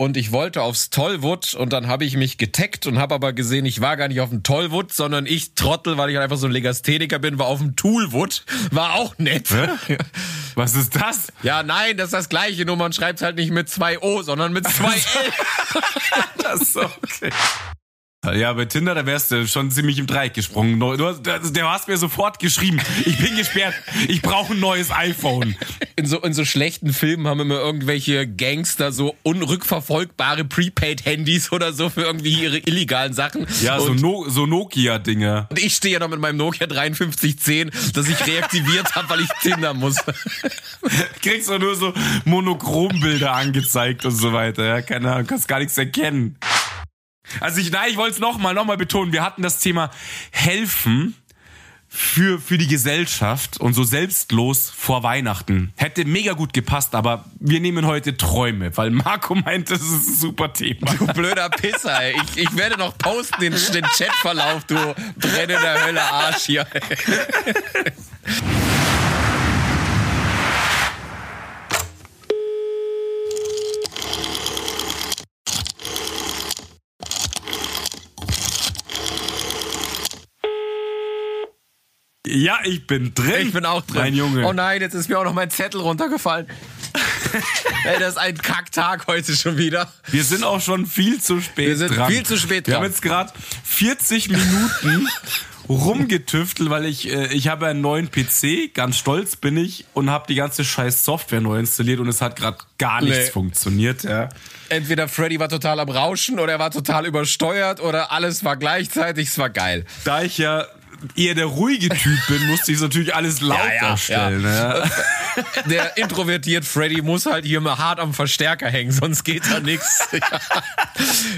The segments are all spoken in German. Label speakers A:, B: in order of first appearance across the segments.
A: und ich wollte aufs Tollwood und dann habe ich mich getaggt und habe aber gesehen, ich war gar nicht auf dem Tollwood, sondern ich Trottel, weil ich einfach so ein Legastheniker bin, war auf dem Toolwood. War auch nett.
B: Was ist das?
A: Ja, nein, das ist das gleiche, nur man schreibt halt nicht mit zwei O, sondern mit zwei L.
B: das ist okay. Ja, bei Tinder, da wärst du schon ziemlich im Dreieck gesprungen. Du hast, du hast mir sofort geschrieben, ich bin gesperrt, ich brauche ein neues iPhone.
A: In so, in so schlechten Filmen haben immer irgendwelche Gangster so unrückverfolgbare Prepaid-Handys oder so für irgendwie ihre illegalen Sachen.
B: Ja, so, no, so Nokia-Dinger.
A: Und ich stehe ja noch mit meinem Nokia 5310, das ich reaktiviert habe, weil ich Tinder muss.
B: Kriegst du nur so Monochrombilder angezeigt und so weiter. Ja, keine Ahnung, kannst gar nichts erkennen. Also ich, nein, ich wollte es nochmal, nochmal betonen. Wir hatten das Thema helfen für, für die Gesellschaft und so selbstlos vor Weihnachten. Hätte mega gut gepasst, aber wir nehmen heute Träume, weil Marco meint, das ist ein super Thema.
A: Du blöder Pisser, ey. Ich, ich werde noch posten den, den Chatverlauf, du brennender Hölle Arsch hier.
B: Ja, ich bin drin.
A: Ich bin auch drin.
B: Mein Junge.
A: Oh nein, jetzt ist mir auch noch mein Zettel runtergefallen. Ey, das ist ein Kacktag heute schon wieder.
B: Wir sind auch schon viel zu spät
A: Wir sind
B: dran.
A: viel zu spät
B: Wir
A: dran.
B: haben jetzt gerade 40 Minuten rumgetüftelt, weil ich äh, ich habe einen neuen PC, ganz stolz bin ich und habe die ganze scheiß Software neu installiert und es hat gerade gar nichts
A: Nee.
B: funktioniert, ja.
A: Entweder Freddy war total am Rauschen oder er war total übersteuert oder alles war gleichzeitig. Es war geil.
B: Da ich ja eher der ruhige Typ bin, musste ich natürlich alles lauter
A: Ja, ja,
B: stellen. Ja.
A: Der introvertiert Freddy muss halt hier mal hart am Verstärker hängen, sonst geht da nichts.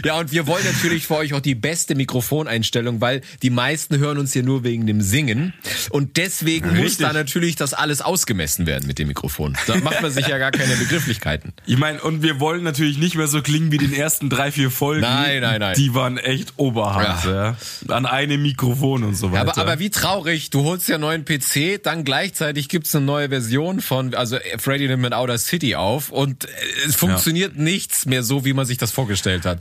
A: Ja, und wir wollen natürlich für euch auch die beste Mikrofoneinstellung, weil die meisten hören uns hier nur wegen dem Singen. Und deswegen muss
B: Richtig.
A: da natürlich das alles ausgemessen werden mit dem Mikrofon. Da macht man sich ja gar keine Begrifflichkeiten.
B: Ich meine, und wir wollen natürlich nicht mehr so klingen wie den ersten drei, vier Folgen.
A: Nein, nein, nein.
B: Die waren echt Oberhand, ja. An einem Mikrofon und so weiter.
A: Aber, aber wie traurig, du holst ja einen neuen PC, dann gleichzeitig gibt's eine neue Version von, also Freddy nimmt mit Outer City auf und äh, es funktioniert nichts mehr so, wie man sich das vorgestellt hat.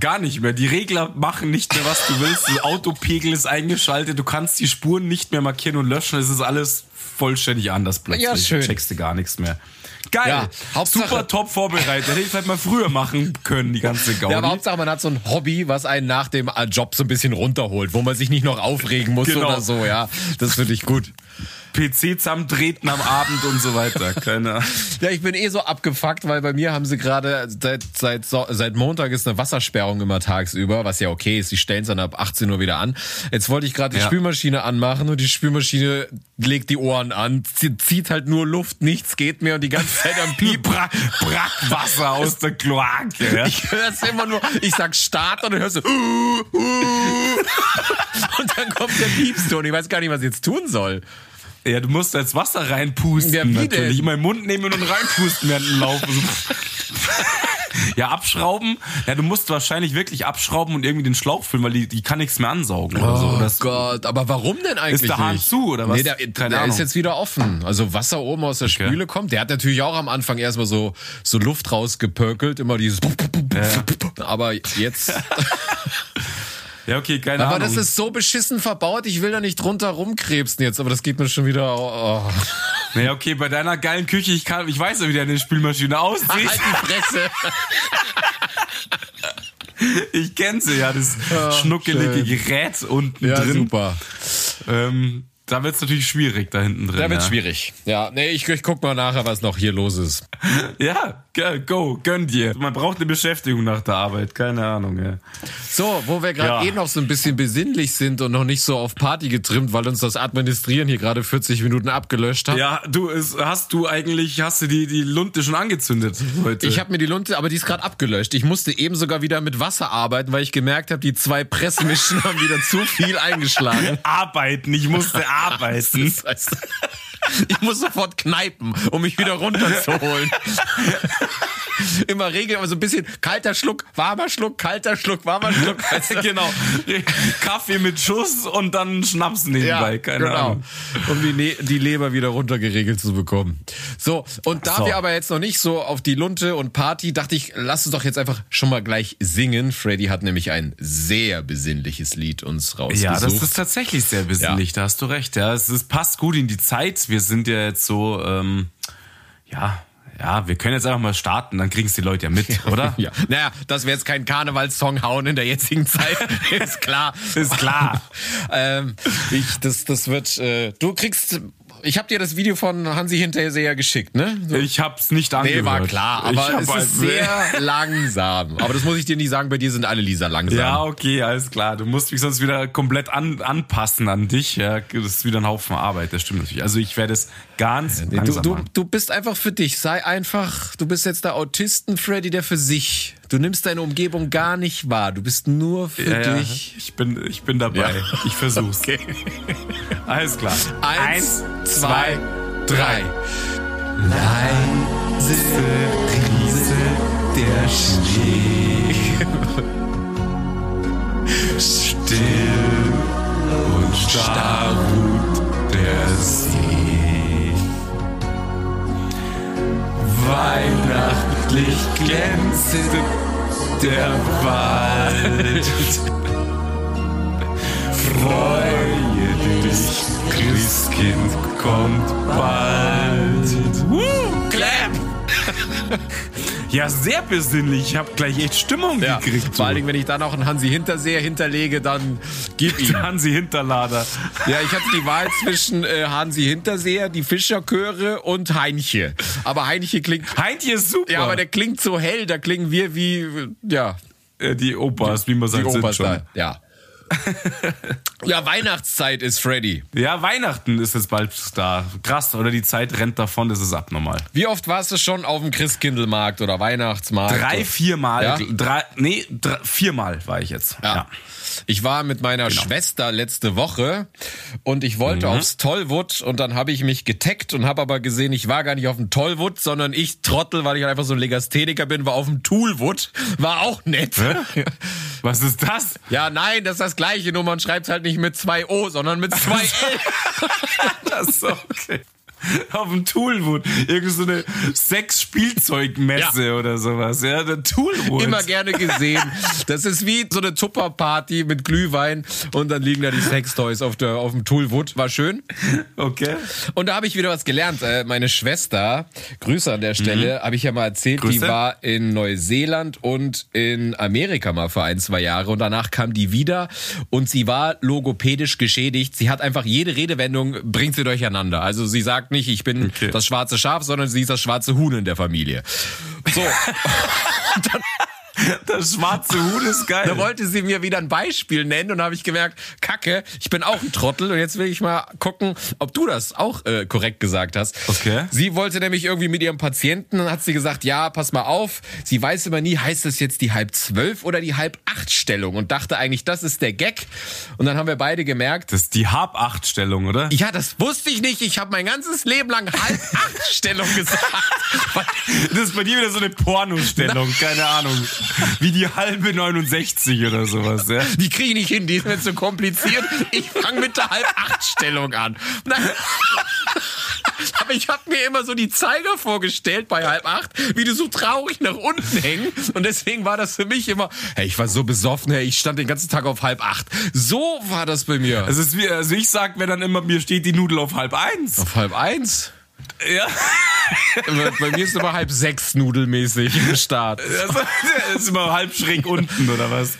B: Gar nicht mehr. Die Regler machen nicht mehr, was du willst. Der Autopegel ist eingeschaltet. Du kannst die Spuren nicht mehr markieren und löschen. Es ist alles vollständig anders plötzlich.
A: Ja, schön.
B: Du checkst du gar nichts mehr. Geil.
A: Ja, Hauptsache-
B: Super top vorbereitet. Hätte ich vielleicht mal früher machen können, die ganze Gaudi.
A: Ja, aber Hauptsache, man hat so ein Hobby, was einen nach dem äh, Job so ein bisschen runterholt, wo man sich nicht noch aufregen muss
B: Genau.
A: oder so, ja. Das finde ich gut.
B: PC zusammentreten am Abend und so weiter. Keine Ahnung.
A: Ja, ich bin eh so abgefuckt, weil bei mir haben sie gerade seit, seit, seit Montag ist eine Wassersperrung immer tagsüber, was ja okay ist. Die stellen es dann ab 18 Uhr wieder an. Jetzt wollte ich gerade die
B: Ja.
A: Spülmaschine anmachen und die Spülmaschine legt die Ohren an, zie- zieht halt nur Luft, nichts geht mehr und die ganze Zeit am Piep.
B: Bra Brackwasser aus der Kloake. Ja?
A: Ich höre es immer nur, ich sag Start und dann hörst du uh, uh, und dann kommt der Piepston. Ich weiß gar nicht, was ich jetzt tun soll.
B: Ja, du musst jetzt Wasser reinpusten.
A: Ja, wie
B: natürlich.
A: denn?
B: Ich meinen Mund nehmen und reinpusten während dem Laufen. Ja, abschrauben. Ja, du musst wahrscheinlich wirklich abschrauben und irgendwie den Schlauch füllen, weil die, die kann nichts mehr ansaugen oder so.
A: Oh Gott, aber warum denn eigentlich
B: Ist der Hahn
A: nicht?
B: zu, oder was?
A: Nee, der,
B: Keine
A: der
B: Ahnung.
A: ist jetzt wieder offen. Also Wasser oben aus der Spüle kommt. Der hat natürlich auch am Anfang erstmal so, so Luft rausgepökelt, immer dieses aber jetzt
B: ja, okay, keine
A: aber
B: Ahnung.
A: das ist so beschissen verbaut, ich will da nicht drunter rumkrebsen jetzt, aber das geht mir schon wieder oh.
B: Naja, okay, bei deiner geilen Küche, ich kann, ich weiß ja, wie deine Spülmaschine aussieht.
A: halt die Fresse.
B: Ich kenne sie ja, das schnuckelige Gerät unten
A: Ja,
B: drin.
A: super.
B: Ähm, da wird's natürlich schwierig da hinten drin.
A: Da wird's
B: ja.
A: schwierig. Ja, nee, ich, ich guck mal nachher, was noch hier los ist.
B: Ja, go, gönn dir. Man braucht eine Beschäftigung nach der Arbeit, keine Ahnung. Ja.
A: So, wo wir gerade
B: Ja.
A: eh noch so ein bisschen besinnlich sind und noch nicht so auf Party getrimmt, weil uns das Administrieren hier gerade 40 Minuten abgelöscht hat.
B: Ja, du, es, hast du eigentlich, hast du die, die Lunte schon angezündet heute?
A: Ich habe mir die Lunte, aber die ist gerade abgelöscht. Ich musste eben sogar wieder mit Wasser arbeiten, weil ich gemerkt habe, die zwei Pressmischen haben wieder zu viel eingeschlagen.
B: arbeiten, ich musste arbeiten.
A: Das heißt, ich muss sofort kneipen, um mich wieder runterzuholen. immer regeln, aber so ein bisschen kalter Schluck, warmer Schluck, kalter Schluck, warmer Schluck.
B: Genau. Kaffee mit Schuss und dann Schnaps nebenbei. Keine
A: genau.
B: Ahnung.
A: Um die, ne die Leber wieder runtergeregelt zu bekommen. So, und da
B: So.
A: wir aber jetzt noch nicht so auf die Lunte und Party, dachte ich, lass uns doch jetzt einfach schon mal gleich singen. Freddy hat nämlich ein sehr besinnliches Lied uns rausgesucht.
B: Ja, das ist tatsächlich sehr besinnlich, da hast du recht. Ja, es ist, passt gut in die Zeit. Wir sind ja jetzt so, ähm, ja, ja, wir können jetzt einfach mal starten, dann kriegen es die Leute ja mit, oder?
A: Ja, naja, dass wir jetzt keinen Karnevalssong hauen in der jetzigen Zeit, ist klar.
B: Ist klar.
A: ähm, ich, das, das wird, äh, du kriegst, ich habe dir das Video von Hansi Hinterseher geschickt, ne? So,
B: Ich hab's nicht
A: nee,
B: angehört.
A: war klar, aber
B: hab
A: es ist sehr langsam. Aber das muss ich dir nicht sagen, bei dir sind alle Lisa langsam.
B: Ja, okay, alles klar. Du musst mich sonst wieder komplett an, anpassen an dich. Ja, das ist wieder ein Haufen Arbeit, das stimmt natürlich. Also ich werde es ganz
A: Nee, du,
B: langsam
A: du,
B: machen.
A: du bist einfach für dich. Sei einfach, du bist jetzt der Autisten-Freddy, der für sich. Du nimmst deine Umgebung gar nicht wahr. Du bist nur für
B: Ja, ja,
A: dich.
B: ich bin, ich bin dabei.
A: Ja.
B: Ich versuch's.
A: Okay.
B: Alles klar.
A: Eins, zwei, drei. Leise Krise der Schnee. Still und starr ruht der See. Weihnachtlich glänzt der Wald. Freue dich, Christkind kommt bald. Woo!
B: Ja, sehr besinnlich. Ich habe gleich echt Stimmung
A: Ja,
B: gekriegt.
A: vor allen Dingen, wenn ich da noch einen Hansi Hinterseher hinterlege, dann gib ihm.
B: Hansi Hinterlader.
A: Ja, ich hatte die Wahl zwischen äh, Hansi Hinterseher, die Fischerchöre und Heinche. Aber Heinche klingt.
B: Heintje ist super.
A: Ja, aber der klingt so hell, da klingen wir wie, ja,
B: Äh, die Opas, wie man
A: die
B: sagt, sind
A: Opas
B: schon.
A: da. Ja. ja, Weihnachtszeit ist Freddy.
B: Ja, Weihnachten ist jetzt bald da. Krass, oder die Zeit rennt davon, das ist abnormal.
A: Wie oft warst du schon auf dem Christkindlmarkt oder Weihnachtsmarkt?
B: Drei, viermal.
A: Ja?
B: Drei, nee, drei, viermal war ich jetzt.
A: Ja. Ich war mit meiner
B: Genau.
A: Schwester letzte Woche und ich wollte
B: Mhm.
A: aufs Tollwood und dann habe ich mich getaggt und habe aber gesehen, ich war gar nicht auf dem Tollwood, sondern ich Trottel, weil ich einfach so ein Legastheniker bin, war auf dem Toolwood. War auch nett.
B: Was ist das?
A: Ja, nein, das ist das gleiche, nur man schreibt halt nicht mit zwei O, sondern mit zwei L.
B: Das ist okay. Auf dem Toolwood. Irgend so eine Sex-Spielzeugmesse oder sowas. Ja, der Toolwood.
A: Immer gerne gesehen. Das ist wie so eine Tupperparty mit Glühwein und dann liegen da die Sextoys auf, der, auf dem Toolwood. War schön.
B: Okay.
A: Und da habe ich wieder was gelernt. Äh, Meine Schwester, Grüße an der Stelle, habe ich ja mal erzählt, die
B: Mhm. Grüße.
A: war in Neuseeland und in Amerika mal für ein, zwei Jahre und danach kam die wieder und sie war logopädisch geschädigt. Sie hat einfach jede Redewendung, bringt sie durcheinander. Also sie sagt nicht, ich bin
B: Okay.
A: das schwarze Schaf, sondern sie ist das schwarze Huhn in der Familie. So,
B: Das schwarze Huhn ist geil.
A: da wollte sie mir wieder ein Beispiel nennen und habe ich gemerkt, Kacke, ich bin auch ein Trottel und jetzt will ich mal gucken, ob du das auch äh, korrekt gesagt hast.
B: Okay.
A: Sie wollte nämlich irgendwie mit ihrem Patienten, dann hat sie gesagt, ja, pass mal auf, sie weiß immer nie, heißt das jetzt die halb zwölf oder die halb acht Stellung und dachte eigentlich, das ist der Gag. Und dann haben wir beide gemerkt,
B: Das ist die Hab-Acht-Stellung, oder?
A: ja, das wusste ich nicht, ich habe mein ganzes Leben lang halb acht Stellung gesagt.
B: Das ist bei dir wieder so eine Pornostellung, keine Ahnung. Wie die halbe 69 oder sowas, ja.
A: Die kriege ich nicht hin, die ist mir zu kompliziert. Ich fange mit der Halb-Acht-Stellung an. Nein. Aber ich habe mir immer so die Zeiger vorgestellt bei halb acht, wie die so traurig nach unten hängen. Und deswegen war das für mich immer, hey, ich war so besoffen, hey, ich stand den ganzen Tag auf halb acht. So war das bei mir.
B: Es ist wie, also ich sag mir dann immer, mir steht die Nudel auf halb eins.
A: auf halb eins?
B: Ja.
A: Bei mir ist immer halb sechs nudelmäßig im Start.
B: Also, das ist immer halb schräg unten, oder was?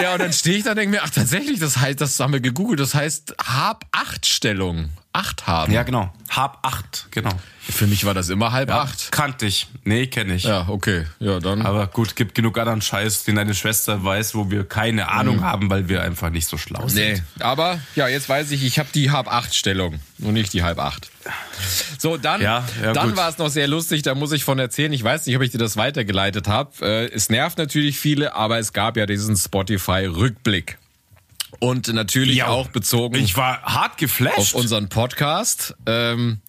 A: Ja, und dann stehe ich da und denke mir, ach tatsächlich, das heißt, das haben wir gegoogelt, das heißt Hab-Acht-Stellung. Acht haben.
B: Ja, genau. Hab acht, genau.
A: Für mich war das immer halb acht.
B: Kannte ich. Nee, kenne ich.
A: Ja, okay. Ja, dann.
B: Aber gut, gibt genug anderen Scheiß, den deine Schwester weiß, wo wir keine Ahnung haben, weil wir einfach nicht so schlau sind.
A: Nee, aber ja, jetzt weiß ich, ich habe die halb acht Stellung und nicht die halb acht. So, dann,
B: Ja, ja,
A: dann war es noch sehr lustig, da muss ich von erzählen. Ich weiß nicht, ob ich dir das weitergeleitet habe. Äh, es nervt natürlich viele, aber es gab ja diesen Spotify-Rückblick. Und natürlich
B: Ja.
A: auch bezogen
B: Ich war hart geflasht.
A: auf unseren Podcast. Ähm,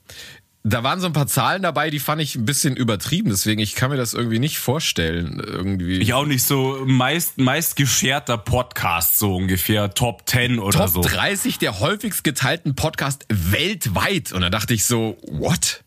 A: da waren so ein paar Zahlen dabei, die fand ich ein bisschen übertrieben, deswegen ich kann mir das irgendwie nicht vorstellen. Irgendwie.
B: Ich auch nicht so meist, meist gescherter Podcast, so ungefähr Top 10 oder
A: Top
B: so.
A: 30 der häufigst geteilten Podcast weltweit. Und da dachte ich so, what?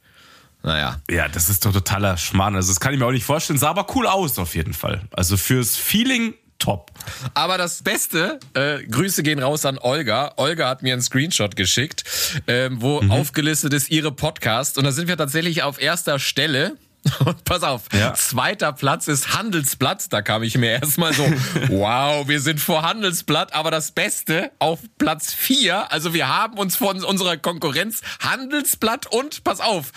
A: Naja.
B: Ja, das ist doch totaler Schmarrn. Also das kann ich mir auch nicht vorstellen. Sah aber cool aus auf jeden Fall. Also fürs Feeling top.
A: Aber das Beste, äh, Grüße gehen raus an Olga. Olga hat mir einen Screenshot geschickt, ähm, wo
B: Mhm.
A: aufgelistet ist ihre Podcast. Und da sind wir tatsächlich auf erster Stelle. Und pass auf,
B: Ja.
A: zweiter Platz ist Handelsblatt. Da kam ich mir erstmal so, wow, wir sind vor Handelsblatt. Aber das Beste auf Platz vier, also wir haben uns von unserer Konkurrenz Handelsblatt und, pass auf,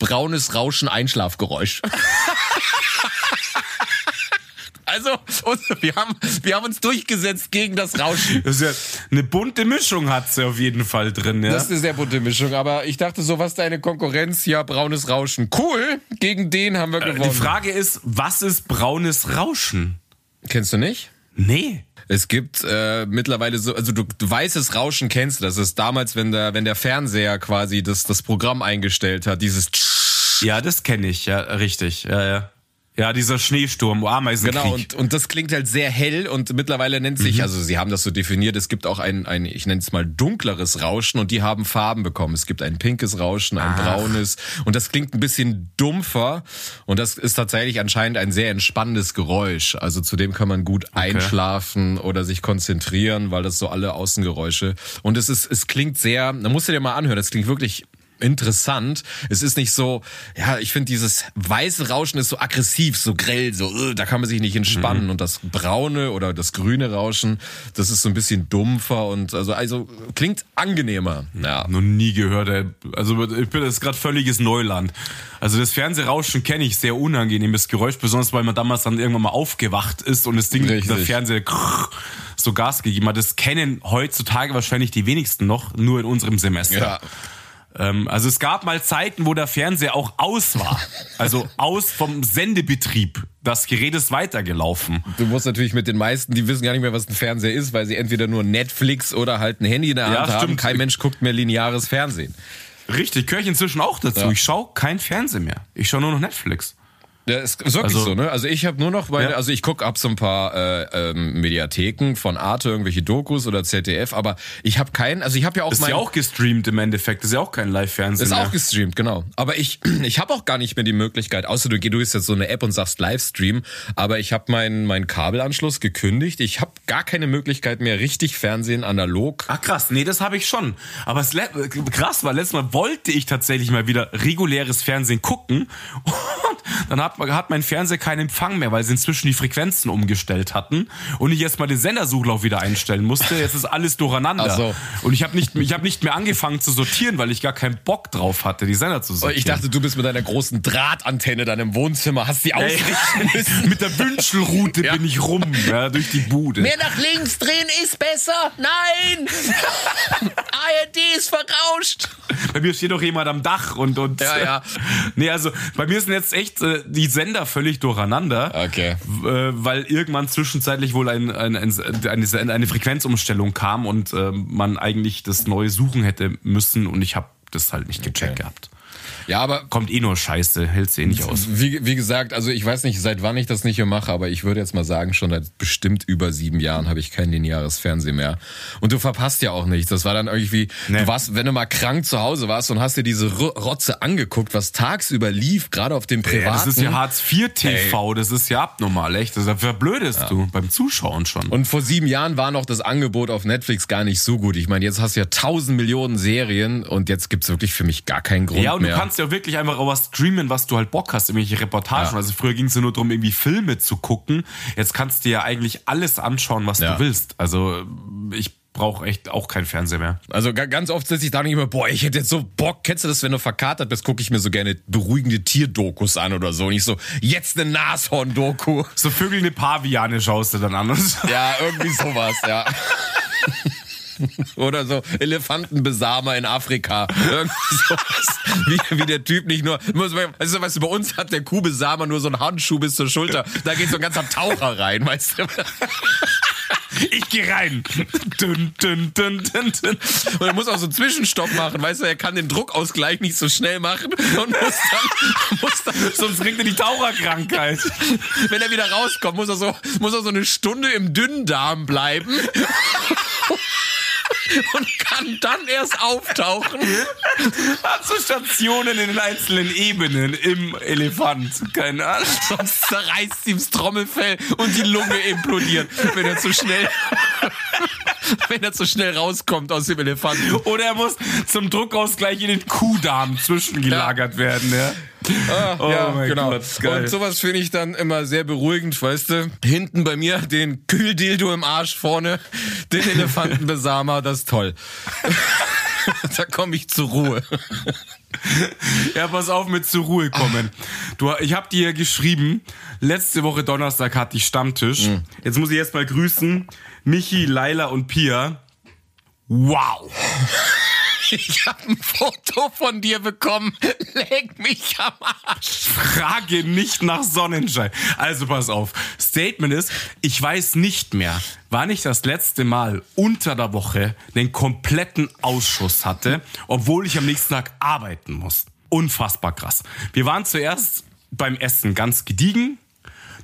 A: braunes Rauschen Einschlafgeräusch. Also, wir haben, wir haben uns durchgesetzt gegen das Rauschen.
B: Das ist ja eine bunte Mischung hat sie auf jeden Fall drin, ja.
A: Das ist eine sehr bunte Mischung, aber ich dachte so, was deine Konkurrenz? Ja, braunes Rauschen. Cool, gegen den haben wir gewonnen.
B: Die Frage ist, was ist braunes Rauschen?
A: Kennst du nicht?
B: Nee.
A: Es gibt äh, mittlerweile so, also du, du weißes Rauschen kennst du. Das ist damals, wenn der, wenn der Fernseher quasi das, das Programm eingestellt hat, dieses
B: Ja, das kenne ich, ja, richtig. Ja, ja. Ja, dieser Schneesturm, Ameisenkrieg.
A: Genau, und, und das klingt halt sehr hell und mittlerweile nennt sich, also sie haben das so definiert, es gibt auch ein, ein ich nenne es mal dunkleres Rauschen und die haben Farben bekommen. Es gibt ein pinkes Rauschen, ein braunes und das klingt ein bisschen dumpfer und das ist tatsächlich anscheinend ein sehr entspannendes Geräusch. Also zudem kann man gut einschlafen oder sich konzentrieren, weil das so alle Außengeräusche und es ist, es klingt sehr, da musst du dir mal anhören, das klingt wirklich interessant. Es ist nicht so, ja, ich finde dieses weiße Rauschen ist so aggressiv, so grell, so, äh, da kann man sich nicht entspannen. Und das braune oder das grüne Rauschen, das ist so ein bisschen dumpfer und also, also klingt angenehmer. Ja.
B: Noch nie gehört. ey. Also ich bin das ist gerade völliges Neuland. Also das Fernsehrauschen kenne ich, sehr unangenehmes Geräusch, besonders weil man damals dann irgendwann mal aufgewacht ist und das Ding,
A: Richtig.
B: der Fernseher krrr, so Gas gegeben hat. Das kennen heutzutage wahrscheinlich die wenigsten noch, nur in unserem Semester.
A: Ja.
B: Ähm, also es gab mal Zeiten, wo der Fernseher auch aus war. Also aus vom Sendebetrieb. Das Gerät ist weitergelaufen.
A: Du musst natürlich mit den meisten, die wissen gar nicht mehr, was ein Fernseher ist, weil sie entweder nur Netflix oder halt ein Handy in der
B: Ja,
A: Hand haben.
B: stimmt.
A: Kein Mensch guckt mehr lineares Fernsehen.
B: Richtig, gehöre ich inzwischen auch dazu.
A: Ja.
B: Ich schaue kein Fernsehen mehr. Ich schaue nur noch Netflix.
A: Ja, ist wirklich
B: Also-
A: so, ne? Also ich habe nur noch meine,
B: Ja.
A: also ich guck ab so ein paar äh, ähm, Mediatheken von Arte, irgendwelche Dokus oder ZDF, aber ich habe keinen, also ich habe ja auch
B: Ist
A: mein,
B: ja auch gestreamt im Endeffekt. Ist ja auch kein Live-Fernsehen
A: ist
B: mehr.
A: auch gestreamt, genau. Aber ich, ich habe auch gar nicht mehr die Möglichkeit, außer du gehst du gehst jetzt so eine App und sagst Livestream, aber ich habe meinen meinen Kabelanschluss gekündigt. Ich habe gar keine Möglichkeit mehr, richtig Fernsehen analog.
B: Ach krass, nee, das habe ich schon. Aber es krass war, letztes Mal wollte ich tatsächlich mal wieder reguläres Fernsehen gucken und dann hat, hat mein Fernseher keinen Empfang mehr, weil sie inzwischen die Frequenzen umgestellt hatten und ich jetzt mal den Sendersuchlauf wieder einstellen musste. Jetzt ist alles durcheinander.
A: So.
B: Und ich habe nicht, ich hab nicht mehr angefangen zu sortieren, weil ich gar keinen Bock drauf hatte, die Sender zu sortieren.
A: Ich dachte, du bist mit deiner großen Drahtantenne dann im Wohnzimmer, hast die ausrichten müssen.
B: mit der Wünschelrute
A: Ja.
B: bin ich rum, ja, durch die Bude.
A: Mehr nach links drehen ist besser. Nein! ARD ist verrauscht.
B: Bei mir steht doch jemand am Dach und und
A: Ja, ja.
B: nee, also bei mir sind jetzt echt äh, die Sender völlig durcheinander.
A: Okay.
B: Äh, weil irgendwann zwischenzeitlich wohl ein, ein, ein, eine, eine Frequenzumstellung kam und äh, man eigentlich das neue suchen hätte müssen und ich habe das halt nicht gecheckt
A: Okay.
B: gehabt.
A: Ja, aber
B: Kommt eh nur Scheiße, hält's eh nicht aus.
A: Wie, wie gesagt, also ich weiß nicht, seit wann ich das nicht mehr mache, aber ich würde jetzt mal sagen, schon seit bestimmt über sieben Jahren habe ich kein lineares Fernsehen mehr. Und du verpasst ja auch nichts. Das war dann irgendwie,
B: Nee.
A: du warst, wenn du mal krank zu Hause warst und hast dir diese Ro- Rotze angeguckt, was tagsüber lief, gerade auf dem privaten.
B: Ja, das ist ja Hartz IV TV, das ist ja abnormal, echt. Das verblödest du beim Zuschauen schon.
A: und vor sieben Jahren war noch das Angebot auf Netflix gar nicht so gut. Ich meine, jetzt hast du ja tausend Millionen Serien und jetzt gibt's wirklich für mich gar keinen Grund
B: Ja, und
A: mehr.
B: du kannst ja wirklich einfach auch was streamen, was du halt Bock hast, irgendwelche Reportagen.
A: Ja.
B: Also früher ging es ja nur darum, irgendwie Filme zu gucken. Jetzt kannst du ja eigentlich alles anschauen, was
A: Ja.
B: du willst. Also ich brauche echt auch kein Fernseher mehr.
A: Also ga- ganz oft sitze ich da nicht immer, boah, ich hätte jetzt so Bock. Kennst du das, wenn du verkatert bist, gucke ich mir so gerne beruhigende Tierdokus an oder so. Und ich so, jetzt eine Nashorn-Doku.
B: So vögelnde Paviane schaust du dann an.
A: Ja, irgendwie sowas, ja. Oder so Elefantenbesamer in Afrika. Irgendwie sowas. Wie, wie der Typ nicht nur. Also, weißt du, bei uns hat der Kuhbesamer nur so einen Handschuh bis zur Schulter. Da geht so ein ganzer Taucher rein, weißt du?
B: Ich gehe rein. Dün, dün, dün, dün, dün.
A: Und er muss auch so einen Zwischenstopp machen, weißt du, er kann den Druckausgleich nicht so schnell machen und muss dann, muss dann
B: Sonst kriegt er die Taucherkrankheit.
A: wenn er wieder rauskommt, muss er so, muss er so eine Stunde im Dünndarm bleiben. Und kann dann erst auftauchen.
B: Hat so Stationen in den einzelnen Ebenen im Elefant. Keine Ahnung.
A: Sonst zerreißt ihm das Trommelfell und die Lunge implodiert, wenn er zu schnell, wenn er zu schnell rauskommt aus dem Elefanten.
B: Oder er muss zum Druckausgleich in den Kuhdarm zwischengelagert werden. Ja.
A: Ah,
B: Oh
A: ja, genau.
B: Gott.
A: Und sowas finde ich dann immer sehr beruhigend, weißt du? Hinten bei mir den Kühldildo im Arsch, vorne den Elefantenbesamer, das ist toll. da komme ich zur Ruhe.
B: Ja, pass auf mit zur Ruhe kommen. Du, ich habe dir geschrieben, letzte Woche Donnerstag hatte ich Stammtisch. Jetzt muss ich erst mal grüßen. Michi, Laila und Pia. Wow.
A: Ich habe ein Foto von dir bekommen. Leg mich am Arsch.
B: Frage nicht nach Sonnenschein. Also pass auf. Statement ist, ich weiß nicht mehr, wann ich das letzte Mal unter der Woche den kompletten Ausschuss hatte, obwohl ich am nächsten Tag arbeiten muss. Unfassbar krass. Wir waren zuerst beim Essen ganz gediegen.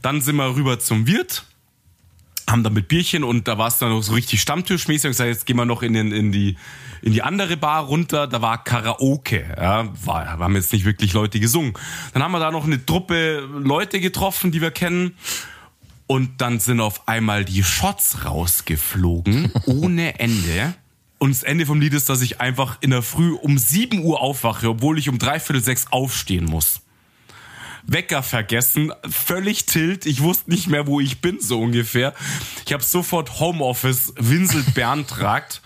B: Dann sind wir rüber zum Wirt. Haben dann mit Bierchen und da war es dann noch so richtig Stammtischmäßig. Ich sag, jetzt gehen wir noch in, den, in, die, in die andere Bar runter. Da war Karaoke. Ja, war, haben jetzt nicht wirklich Leute gesungen. Dann haben wir da noch eine Truppe Leute getroffen, die wir kennen. Und dann sind auf einmal die Shots rausgeflogen, ohne Ende. Und das Ende vom Lied ist, dass ich einfach in der Früh um 7 Uhr aufwache, obwohl ich um dreiviertel sechs aufstehen muss. Wecker vergessen, völlig tilt. Ich wusste nicht mehr, wo ich bin, so ungefähr. Ich habe sofort Homeoffice Winselt beantragt.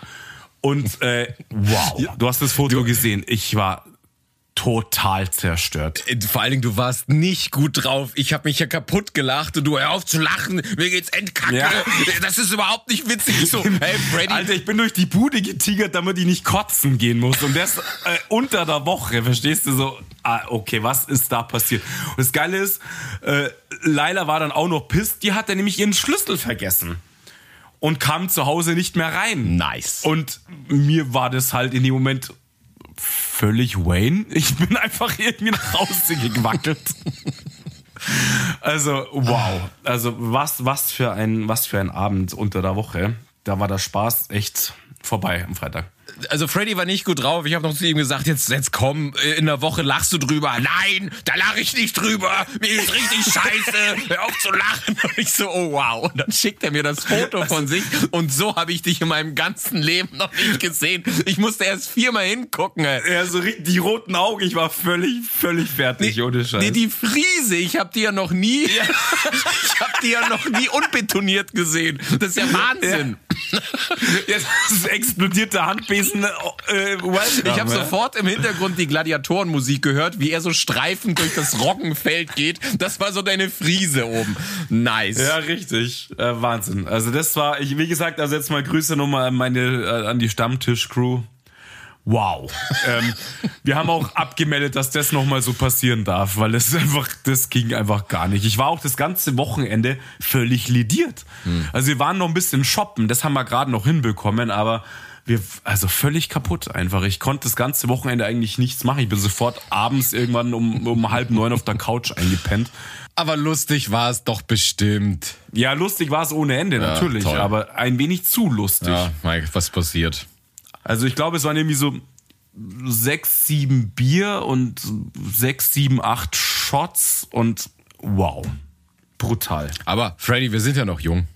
B: Und äh, wow, du hast das Foto gesehen. Ich war total zerstört.
A: Vor allen Dingen, du warst nicht gut drauf. Ich habe mich ja kaputt gelacht und du hör auf zu lachen. Mir geht's endkacke.
B: Ja.
A: Das ist überhaupt nicht witzig. Ich so, hey Freddy,
B: Alter, ich bin durch die Bude getigert, damit ich nicht kotzen gehen muss. Und das äh, unter der Woche, verstehst du so? Ah, okay, was ist da passiert? Und das Geile ist, äh, Laila war dann auch noch pisst. Die hatte nämlich ihren Schlüssel vergessen. Und kam zu Hause nicht mehr rein.
A: Nice.
B: Und mir war das halt in dem Moment völlig Wayne. Ich bin einfach irgendwie nach Hause gewackelt. Also, wow. Also, was, was für ein, was für ein Abend unter der Woche. Da war der Spaß echt vorbei am Freitag.
A: Also Freddy war nicht gut drauf. Ich habe noch zu ihm gesagt, jetzt, jetzt komm, in der Woche lachst du drüber. Nein, da lache ich nicht drüber. Mir ist richtig scheiße. Hör auf zu lachen. Und ich so, oh wow. Und dann schickt er mir das Foto von sich. Und so habe ich dich in meinem ganzen Leben noch nicht gesehen. Ich musste erst viermal hingucken. Ey.
B: Ja, so die roten Augen. Ich war völlig, völlig fertig, ohne Scheiß.
A: Nee, die Friese, ich habe die ja noch nie, ich habe die ja noch nie unbetoniert gesehen. Das ist ja Wahnsinn.
B: Jetzt explodiert der Handbesen. Äh,
A: Ich habe sofort im Hintergrund die Gladiatorenmusik gehört, wie er so streifend durch das Roggenfeld geht. Das war so deine Friese oben. Nice.
B: Ja, richtig. Äh, Wahnsinn. Also das war, ich, wie gesagt, also jetzt mal Grüße nochmal an meine, äh, an die Stammtisch-Crew. Wow. ähm, wir haben auch abgemeldet, dass das nochmal so passieren darf, weil es einfach, das ging einfach gar nicht. Ich war auch das ganze Wochenende völlig lidiert. Also wir waren noch ein bisschen shoppen, das haben wir gerade noch hinbekommen, aber wir, also völlig kaputt einfach. Ich konnte das ganze Wochenende eigentlich nichts machen. Ich bin sofort abends irgendwann um, um halb neun auf der Couch eingepennt.
A: Aber lustig war es doch bestimmt.
B: Ja, lustig war es ohne Ende, natürlich,
A: toll.
B: aber ein wenig zu lustig.
A: Ja, Mike, was passiert?
B: Also ich glaube, es waren irgendwie so sechs, sieben Bier und sechs, sieben, acht Shots und wow. Brutal.
A: Aber Freddy, wir sind ja noch jung.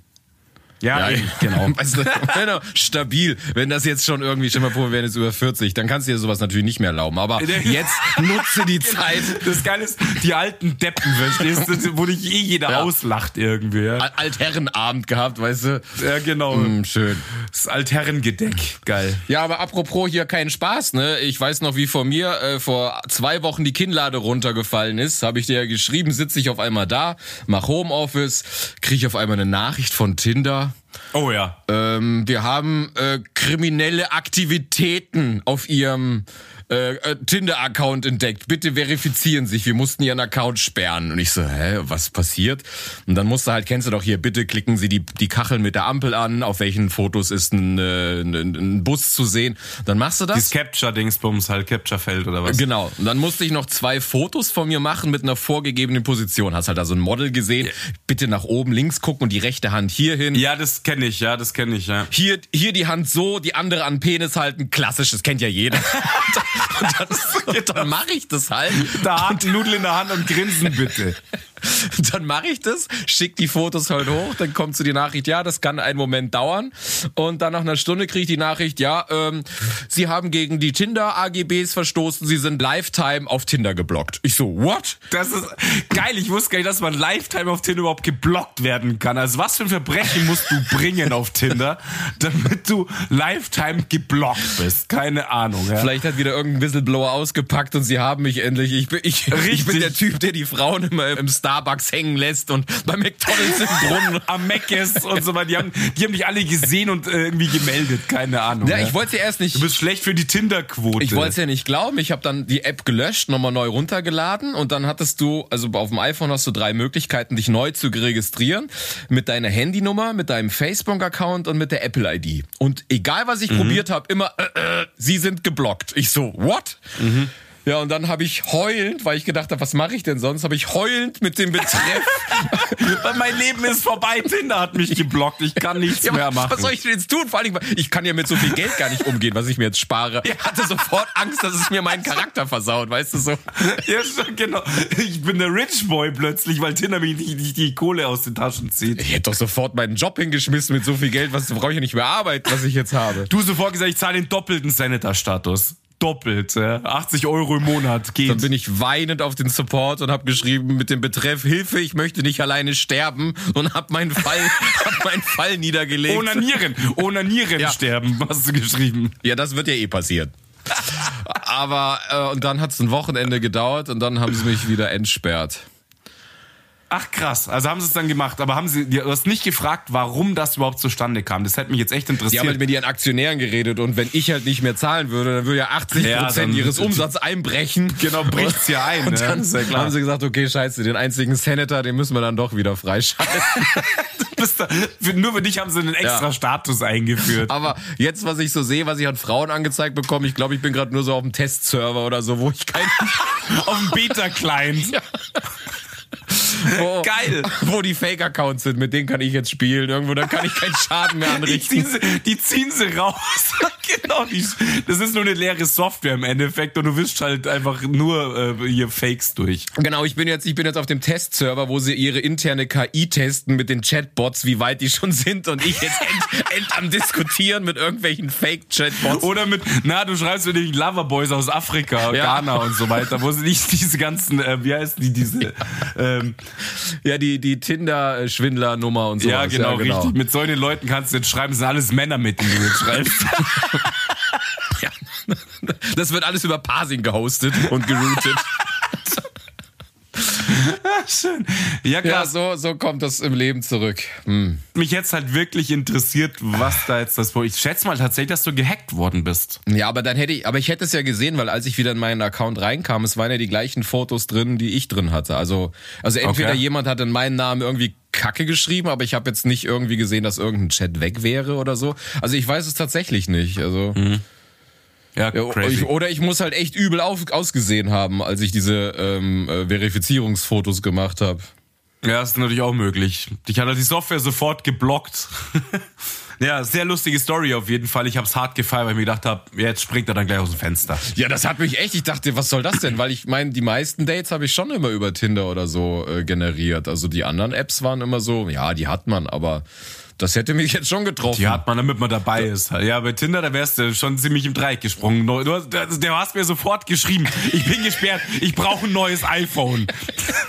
B: Ja,
A: Ja,
B: genau.
A: Weißt du, genau, stabil. Wenn das jetzt schon irgendwie, stell mal vor, wir wären jetzt über 40, dann kannst du dir sowas natürlich nicht mehr erlauben. Aber jetzt nutze die Zeit.
B: Das Geile ist, die alten Deppen, verstehst du, wo dich eh jeder
A: Ja.
B: auslacht irgendwie. Ja,
A: Al- Altherrenabend gehabt, weißt du?
B: ja genau.
A: Hm, schön.
B: Das Altherrengedeck. Geil.
A: Ja, aber apropos hier keinen Spaß, ne? Ich weiß noch, wie vor mir äh, vor zwei Wochen die Kinnlade runtergefallen ist. Habe ich dir ja geschrieben, sitze ich auf einmal da, mach Homeoffice, kriege auf einmal eine Nachricht von Tinder.
B: Oh ja.
A: Ähm, wir haben äh, kriminelle Aktivitäten auf ihrem äh, äh, Tinder-Account entdeckt, bitte verifizieren sich, wir mussten ihren Account sperren. Und ich so, hä, was passiert? Und dann musste halt, kennst du doch hier, bitte klicken Sie die, die Kacheln mit der Ampel an, auf welchen Fotos ist ein, äh, ein, ein Bus zu sehen. Dann machst du das.
B: Das Capture-Dingsbums, halt Capture-Feld oder was?
A: Genau. Und dann musste ich noch zwei Fotos von mir machen mit einer vorgegebenen Position. Hast halt da so ein Model gesehen. Bitte nach oben links gucken und die rechte Hand hier hin.
B: Ja, das kenne ich, ja, das kenne ich, ja.
A: Hier, hier die Hand so, die andere an Penis halten. Klassisch, das kennt ja jeder. und dann, dann mache ich das halt.
B: Da hat Nudel in der Hand und grinsen bitte.
A: dann mache ich das, schick die Fotos halt hoch, dann kommt zu die Nachricht, ja, das kann einen Moment dauern. Und dann nach einer Stunde kriege ich die Nachricht, ja, ähm, Sie haben gegen die Tinder-AGBs verstoßen, Sie sind Lifetime auf Tinder geblockt. Ich so, what?
B: Das ist geil, ich wusste gar nicht, dass man Lifetime auf Tinder überhaupt geblockt werden kann. Also was für ein Verbrechen musst du bringen auf Tinder, damit du Lifetime geblockt bist? Keine Ahnung. Ja.
A: Vielleicht hat wieder irgendein Whistleblower ausgepackt und sie haben mich endlich. Ich bin, ich, ich bin der Typ, der die Frauen immer im Starbucks hängen lässt und bei McDonalds im Brunnen.
B: Am Meckes und so weiter. Die haben, die haben dich alle gesehen und äh, irgendwie gemeldet. Keine Ahnung.
A: Ja, ich wollte ja erst nicht.
B: Du bist schlecht für die Tinder-Quote.
A: Ich wollte es ja nicht glauben. Ich habe dann die App gelöscht, nochmal neu runtergeladen und dann hattest du, also auf dem iPhone hast du drei Möglichkeiten, dich neu zu registrieren. Mit deiner Handynummer, mit deinem Facebook-Account und mit der Apple-ID. Und egal was ich mhm. probiert habe, immer, äh, äh, sie sind geblockt. Ich so, what? Mhm. Ja, und dann habe ich heulend, weil ich gedacht habe, was mache ich denn sonst, habe ich heulend mit dem Betreff.
B: weil mein Leben ist vorbei, Tinder hat mich geblockt, ich kann nichts ja, mehr machen.
A: Was soll ich denn jetzt tun? Vor allem, ich kann ja mit so viel Geld gar nicht umgehen, was ich mir jetzt spare. Ich hatte sofort Angst, dass es mir meinen Charakter versaut, weißt du so.
B: Ja, genau. Ich bin der Rich Boy plötzlich, weil Tinder mich nicht, nicht die Kohle aus den Taschen zieht.
A: Ich hätte doch sofort meinen Job hingeschmissen mit so viel Geld, was brauche ich ja nicht mehr arbeiten, was ich jetzt habe.
B: Du sofort gesagt, ich zahle den doppelten Senator-Status doppelt. 80 Euro im Monat geht.
A: Dann bin ich weinend auf den Support und habe geschrieben mit dem Betreff Hilfe, ich möchte nicht alleine sterben und habe meinen Fall, hab meinen Fall niedergelegt.
B: Ohne Nieren, ohne Nieren ja. sterben, hast du geschrieben.
A: Ja, das wird ja eh passieren. Aber äh, und dann hat es ein Wochenende gedauert und dann haben sie mich wieder entsperrt.
B: Ach krass, also haben sie es dann gemacht, aber haben sie, du hast nicht gefragt, warum das überhaupt zustande kam. Das hätte mich jetzt echt interessiert.
A: Die haben halt mit ihren Aktionären geredet und wenn ich halt nicht mehr zahlen würde, dann würde ja 80 ja, Prozent ihres Umsatzes einbringen.
B: Genau, bricht's ja ein.
A: Und ne? dann ja haben sie gesagt, okay, scheiße, den einzigen Senator, den müssen wir dann doch wieder freischalten.
B: da, nur für dich haben sie einen extra ja. Status eingeführt.
A: Aber jetzt, was ich so sehe, was ich an Frauen angezeigt bekomme, ich glaube, ich bin gerade nur so auf dem Testserver oder so, wo ich keinen
B: auf dem Beta-Client.
A: Wo, Geil. Wo die Fake-Accounts sind, mit denen kann ich jetzt spielen. Irgendwo, da kann ich keinen Schaden mehr anrichten.
B: Die ziehen sie, die ziehen sie raus. Genau. Die, das ist nur eine leere Software im Endeffekt und du wischst halt einfach nur äh, hier Fakes durch.
A: Genau, ich bin jetzt, ich bin jetzt auf dem Testserver, wo sie ihre interne KI testen mit den Chatbots, wie weit die schon sind und ich jetzt end, end am diskutieren mit irgendwelchen Fake-Chatbots.
B: Oder mit, na, du schreibst mit den Loverboys aus Afrika, ja. Ghana und so weiter, wo sie nicht diese ganzen, äh, wie heißt die, diese, ähm,
A: ja, die, die Tinder-Schwindler-Nummer und so.
B: Ja, genau, ja, genau, richtig. Mit solchen Leuten kannst du jetzt schreiben, sind alles Männer mit, die du jetzt schreibst.
A: ja. Das wird alles über Parsing gehostet und geroutet.
B: Schön. Ja,
A: ja, so, so kommt das im Leben zurück. Hm.
B: Mich jetzt halt wirklich interessiert, was da jetzt das Ich schätze mal tatsächlich, dass du gehackt worden bist.
A: Ja, aber dann hätte ich, aber ich hätte es ja gesehen, weil als ich wieder in meinen Account reinkam, es waren ja die gleichen Fotos drin, die ich drin hatte. Also, also entweder okay. jemand hat in meinen Namen irgendwie Kacke geschrieben, aber ich habe jetzt nicht irgendwie gesehen, dass irgendein Chat weg wäre oder so. Also ich weiß es tatsächlich nicht. Also. Mhm. Ja, crazy. Ich, oder ich muss halt echt übel auf, ausgesehen haben, als ich diese ähm, äh, Verifizierungsfotos gemacht habe.
B: Ja, ist natürlich auch möglich. Ich hatte die Software sofort geblockt. ja, sehr lustige Story auf jeden Fall. Ich habe es hart gefeiert, weil ich mir gedacht habe, jetzt springt er dann gleich aus dem Fenster.
A: Ja, das hat mich echt. Ich dachte, was soll das denn? Weil ich meine, die meisten Dates habe ich schon immer über Tinder oder so äh, generiert. Also die anderen Apps waren immer so, ja, die hat man, aber das hätte mich jetzt schon getroffen.
B: Die hat man, damit man dabei ist. Ja, bei Tinder, da wärst du schon ziemlich im Dreieck gesprungen. Du, du, du hast mir sofort geschrieben, ich bin gesperrt, ich brauche ein neues iPhone.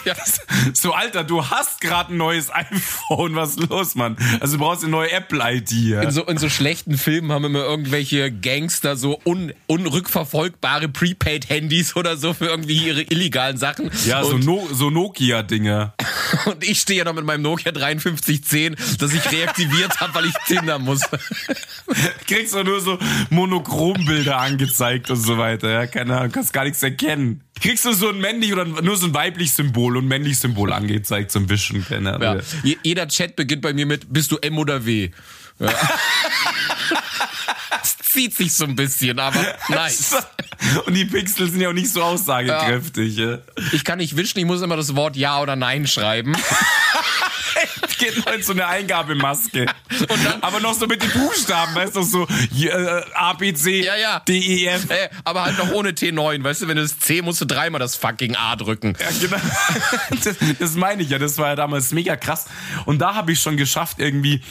B: Ja. So, Alter, du hast gerade ein neues iPhone. Was ist los, Mann? Also du brauchst eine neue Apple-ID.
A: In so, in so schlechten Filmen haben immer irgendwelche Gangster so un, unrückverfolgbare Prepaid-Handys oder so für irgendwie ihre illegalen Sachen.
B: Ja, so, no, so Nokia-Dinge.
A: Und ich stehe ja noch mit meinem Nokia 5310, dass ich reagiere deaktiviert habe, weil ich Tinder muss.
B: Kriegst du nur so Monochrombilder angezeigt und so weiter. Ja, keine Ahnung, kannst gar nichts erkennen. Kriegst du so ein männlich oder nur so ein weiblich Symbol und männlich Symbol angezeigt zum Wischen. Keine Ahnung.
A: Ja. Jeder Chat beginnt bei mir mit, bist du M oder W? Ja. Es zieht sich so ein bisschen, aber nice.
B: Und die Pixel sind ja auch nicht so aussagekräftig. Ja.
A: Ich kann nicht wischen, ich muss immer das Wort Ja oder Nein schreiben.
B: Geht noch in so eine Eingabemaske. Dann, aber noch so mit den Buchstaben, weißt du, so äh, A, B, C,
A: Ja, ja.
B: D, E, F.
A: Äh, aber halt noch ohne T9, weißt du, wenn du das C musst du dreimal das fucking A drücken.
B: Ja, genau. Das, das meine ich ja, das war ja damals mega krass. Und da habe ich schon geschafft, irgendwie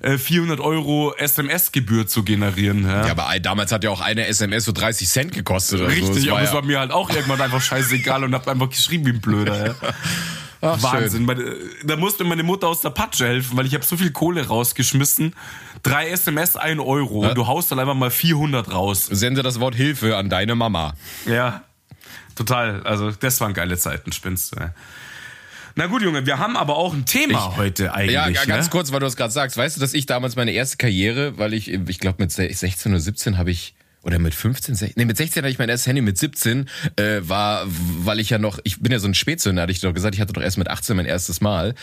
B: äh, 400 Euro SMS-Gebühr zu generieren. Ja.
A: Ja, aber damals hat ja auch eine SMS so 30 Cent gekostet oder so.
B: Richtig,
A: Das
B: aber es
A: ja-
B: war mir halt auch irgendwann einfach scheißegal und hab einfach geschrieben wie ein Blöder. Ja.
A: Ach,
B: Wahnsinn. Meine, da musste meine Mutter aus der Patsche helfen, weil ich habe so viel Kohle rausgeschmissen. Drei SMS, ein Euro. Und du haust dann einfach mal 400 raus.
A: Sende das Wort Hilfe an deine Mama.
B: Ja, total. Also das waren geile Zeiten, spinnst du. ja. Na gut, Junge, wir haben aber auch ein Thema heute eigentlich.
A: Ja, ja, ganz
B: ne?
A: kurz, weil du es gerade sagst. Weißt du, dass ich damals meine erste Karriere, weil ich, ich glaube mit 16 oder 17 habe ich oder mit 15, 16, nee, mit 16 hatte ich mein erstes Handy, mit 17 äh, war, weil ich ja noch, ich bin ja so ein Spätzünder, hatte ich doch gesagt, ich hatte doch erst mit 18 mein erstes Mal.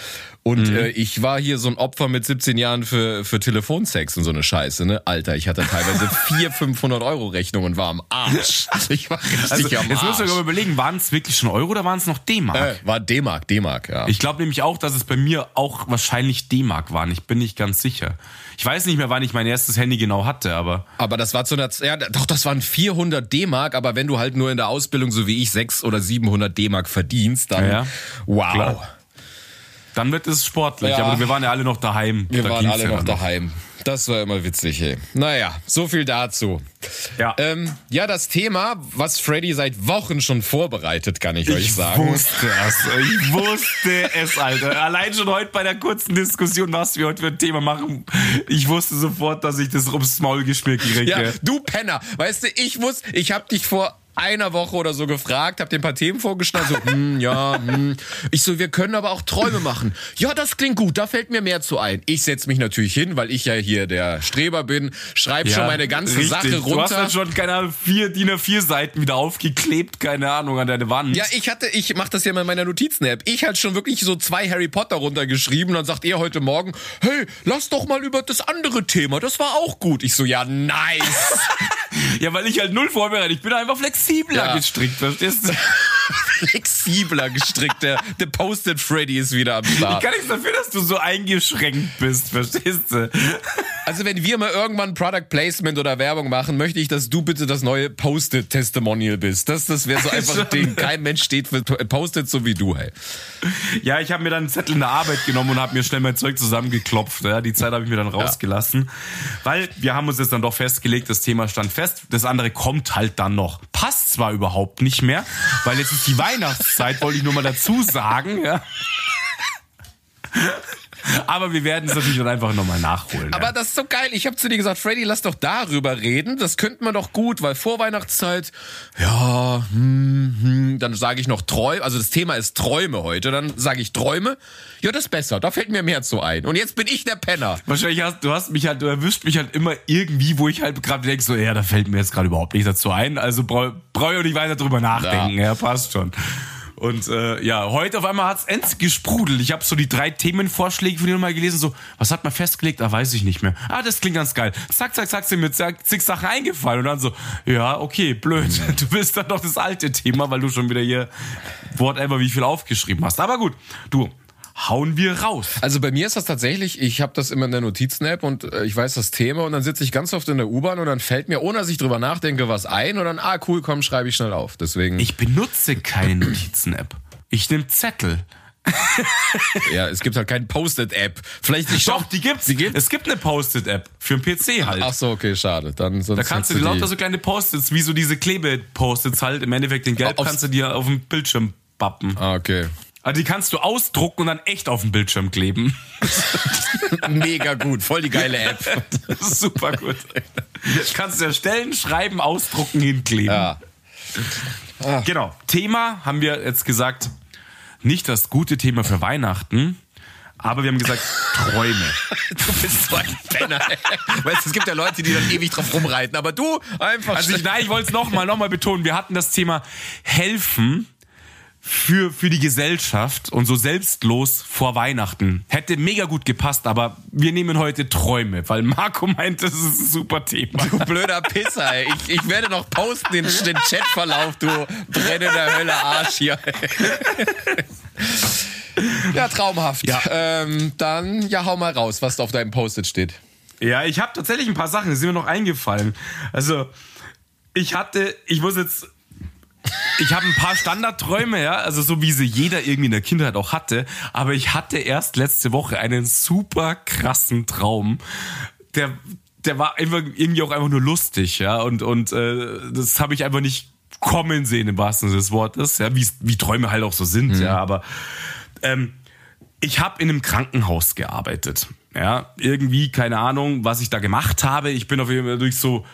A: Und
B: Mhm.
A: äh, ich war hier so ein Opfer mit 17 Jahren für, für Telefonsex und so eine Scheiße, ne? Alter, ich hatte teilweise 400, 500 Euro Rechnung und war am Arsch. Ich war richtig
B: Also,
A: am
B: jetzt müssen wir
A: Arsch.
B: überlegen, waren es wirklich schon Euro oder waren es noch D-Mark?
A: Äh, war D-Mark, D-Mark, ja.
B: Ich glaube nämlich auch, dass es bei mir auch wahrscheinlich D-Mark waren. Ich bin nicht ganz sicher. Ich weiß nicht mehr, wann ich mein erstes Handy genau hatte, aber
A: Aber das war zu einer, ja, doch, das waren 400 D-Mark, aber wenn du halt nur in der Ausbildung, so wie ich, 600 oder 700 D-Mark verdienst, dann,
B: Ja, ja.
A: wow.
B: Klar. dann wird es sportlich.
A: Ja.
B: Aber wir waren ja alle noch daheim.
A: Wir
B: Da
A: waren alle
B: ja
A: noch daheim. Das war immer witzig, ey. Naja, so viel dazu.
B: Ja.
A: Ähm, ja, das Thema, was Freddy seit Wochen schon vorbereitet, kann ich, euch
B: Ich
A: sagen.
B: wusste es. Ich wusste es, Alter. Allein schon heute bei der kurzen Diskussion, was wir heute für ein Thema machen. Ich wusste sofort, dass ich das ums Maul geschmiert kriege.
A: Ja, du Penner. Weißt du, ich wusste, ich hab dich vor einer Woche oder so gefragt, hab dir ein paar Themen vorgeschlagen, so, hm, ja, hm. Ich so, wir können aber auch Träume machen. Ja, das klingt gut, da fällt mir mehr zu ein. Ich setz mich natürlich hin, weil ich ja hier der Streber bin, schreib schon meine ganze
B: richtig.
A: Sache
B: Du hast
A: runter.
B: dann schon, keine Ahnung, vier DIN A4 Seiten wieder aufgeklebt, keine Ahnung, an deine Wand.
A: Ja, ich hatte, ich mach das ja mal in meiner Notizen-App. Ich hatte schon wirklich so zwei Harry Potter runtergeschrieben. Dann sagt er heute Morgen, hey, lass doch mal über das andere Thema. Das war auch gut. Ich so, ja, nice.
B: Ja, weil ich halt null vorbereitet. Ich bin einfach flexibler
A: Ja.
B: gestrickt, verstehst du?
A: Flexibler gestrickt. Der, der Posted Freddy ist wieder am
B: Ich
A: Start.
B: kann nichts dafür, dass du so eingeschränkt bist, verstehst du?
A: Also wenn wir mal irgendwann Product Placement oder Werbung machen, möchte ich, dass du bitte das neue Posted Testimonial bist. Das, das wäre so einfach ein
B: Schon.
A: Ding. Kein Mensch steht für Posted so wie du, hey.
B: Ja, ich habe mir dann einen Zettel in der Arbeit genommen und habe mir schnell mein Zeug zusammengeklopft. Ja, die Zeit habe ich mir dann rausgelassen. Weil wir haben uns jetzt dann doch festgelegt, das Thema stand fest. Das andere kommt halt dann noch. Passt zwar überhaupt nicht mehr, weil jetzt ist die Weihnachtszeit, wollte ich nur mal dazu sagen. Ja. Aber wir werden es natürlich dann einfach nochmal nachholen.
A: Aber
B: ja.
A: das ist so geil. Ich habe zu dir gesagt, Freddy, lass doch darüber reden. Das könnte man doch gut, weil Vorweihnachtszeit, ja, hm, hm, dann sage ich noch Träume. Also das Thema ist Träume heute. Dann sage ich Träume. Ja, das ist besser. Da fällt mir mehr zu ein. Und jetzt bin ich der Penner.
B: Wahrscheinlich hast du hast mich halt, du erwischt mich halt immer irgendwie, wo ich halt gerade denke, so, ja, da fällt mir jetzt gerade überhaupt nicht dazu ein. Also brauche brauch ich auch nicht weiter drüber nachdenken. Ja, passt schon. Und äh, ja, heute auf einmal hat's ends gesprudelt. Ich habe so die drei Themenvorschläge von dir nochmal gelesen. So, was hat man festgelegt? Ah, weiß ich nicht mehr. Ah, das klingt ganz geil. Zack, zack, zack, sind mir zack, zig Sachen eingefallen. Und dann so, ja, okay, blöd. Du bist dann noch das alte Thema, weil du schon wieder hier whatever wie viel aufgeschrieben hast. Aber gut, du, hauen wir raus.
A: Also bei mir ist das tatsächlich, ich habe das immer in der Notizen-App und äh, ich weiß das Thema und dann sitze ich ganz oft in der U-Bahn und dann fällt mir, ohne dass ich drüber nachdenke, was ein und dann, ah cool, komm, schreibe ich schnell auf. Deswegen,
B: Ich benutze keine Notizen-App. Ich nehme Zettel.
A: ja, es gibt halt keine Post-it-App. Vielleicht ich
B: Doch, die gibt's.
A: Die gibt's?
B: Es gibt eine Post-it-App für den PC halt.
A: Ach so, okay, schade. Dann sonst
B: da kannst du dir lauter so kleine Post-its, wie so diese Klebe-Post-its halt, im Endeffekt den Gelb
A: Aufs-
B: kannst du dir auf dem Bildschirm bappen.
A: Ah, okay.
B: Also die kannst du ausdrucken und dann echt auf dem Bildschirm kleben.
A: Mega gut, voll die geile App.
B: Super gut. kannst du erstellen, schreiben, ausdrucken, hinkleben.
A: Ja.
B: Genau. Thema haben wir jetzt gesagt, nicht das gute Thema für Weihnachten, Aber wir haben gesagt, Träume.
A: Du bist so ein Penner. Weißt du, es gibt ja Leute, die dann ewig drauf rumreiten, aber du einfach.
B: Also ich, nein, ich wollte es nochmal, nochmal betonen. Wir hatten das Thema helfen für, für die Gesellschaft und so selbstlos vor Weihnachten. Hätte mega gut gepasst, aber wir nehmen heute Träume, weil Marco meint, das ist ein super Thema.
A: Du blöder Pisser, ey. Ich, ich werde noch posten den, den Chatverlauf, du brennender Hölle Arsch hier. ja, traumhaft.
B: Ja.
A: Ähm, dann, ja, hau mal raus, was da auf deinem Post-it steht.
B: Ja, ich habe tatsächlich ein paar Sachen, die sind mir noch eingefallen. Also, ich hatte, ich muss jetzt, ich habe ein paar Standardträume, ja, also so wie sie jeder irgendwie in der Kindheit auch hatte, aber ich hatte erst letzte Woche einen super krassen Traum, der, der war einfach irgendwie auch einfach nur lustig, ja, und, und äh, das habe ich einfach nicht kommen sehen im wahrsten Sinne des Wortes, ja, wie, wie Träume halt auch so sind, ja, aber ähm, ich habe in einem Krankenhaus gearbeitet. Ja, irgendwie, keine Ahnung, was ich da gemacht habe. Ich bin auf jeden Fall durch so,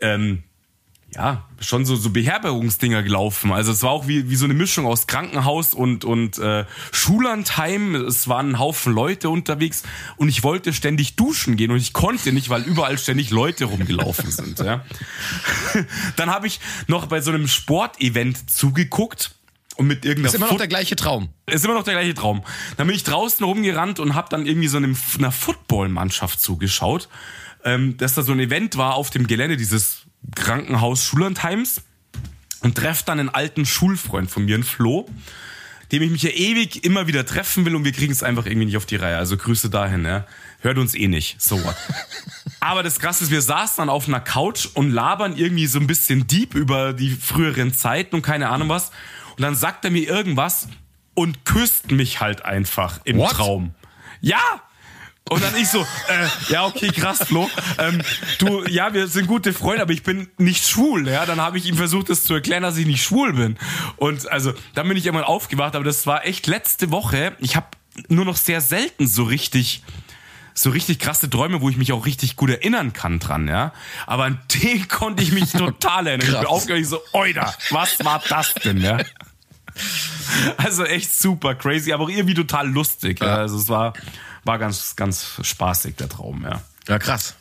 B: ähm, ja, schon so, so Beherbergungsdinger gelaufen. Also es war auch wie, wie so eine Mischung aus Krankenhaus und, und äh, Schullandheim. Es waren ein Haufen Leute unterwegs und ich wollte ständig duschen gehen und ich konnte nicht, weil überall ständig Leute rumgelaufen sind. Ja. Dann habe ich noch bei so einem Sportevent zugeguckt und mit irgendeiner
A: Ist immer noch
B: Foot-
A: der gleiche Traum.
B: ist immer noch der gleiche Traum. Dann bin ich draußen rumgerannt und habe dann irgendwie so einem, einer Footballmannschaft zugeschaut, ähm, dass da so ein Event war auf dem Gelände dieses Krankenhaus Schullandheims und treff dann einen alten Schulfreund von mir, einen Flo, dem ich mich ja ewig immer wieder treffen will und wir kriegen es einfach irgendwie nicht auf die Reihe. Also Grüße dahin, ja. Hört uns eh nicht. So what. Aber das Krasse ist, wir saßen dann auf einer Couch und labern irgendwie so ein bisschen deep über die früheren Zeiten und keine Ahnung was. Und dann sagt er mir irgendwas und küsst mich halt einfach im
A: What?
B: Traum. Ja! Und dann ich so, äh, ja, okay, krass, Flo. Ähm, du, ja, wir sind gute Freunde, aber ich bin nicht schwul. Ja, dann habe ich ihm versucht, das zu erklären, dass ich nicht schwul bin. Und also, dann bin ich irgendwann aufgewacht, aber das war echt letzte Woche. Ich habe nur noch sehr selten so richtig so richtig krasse Träume, wo ich mich auch richtig gut erinnern kann dran, ja. Aber an den konnte ich mich total erinnern. Ich bin
A: Krass.
B: ich so, oida, was war das denn, ja? Also echt super crazy, aber auch irgendwie total lustig. Ja. Also es war, war ganz, ganz spaßig, der Traum, ja.
A: Ja, krass.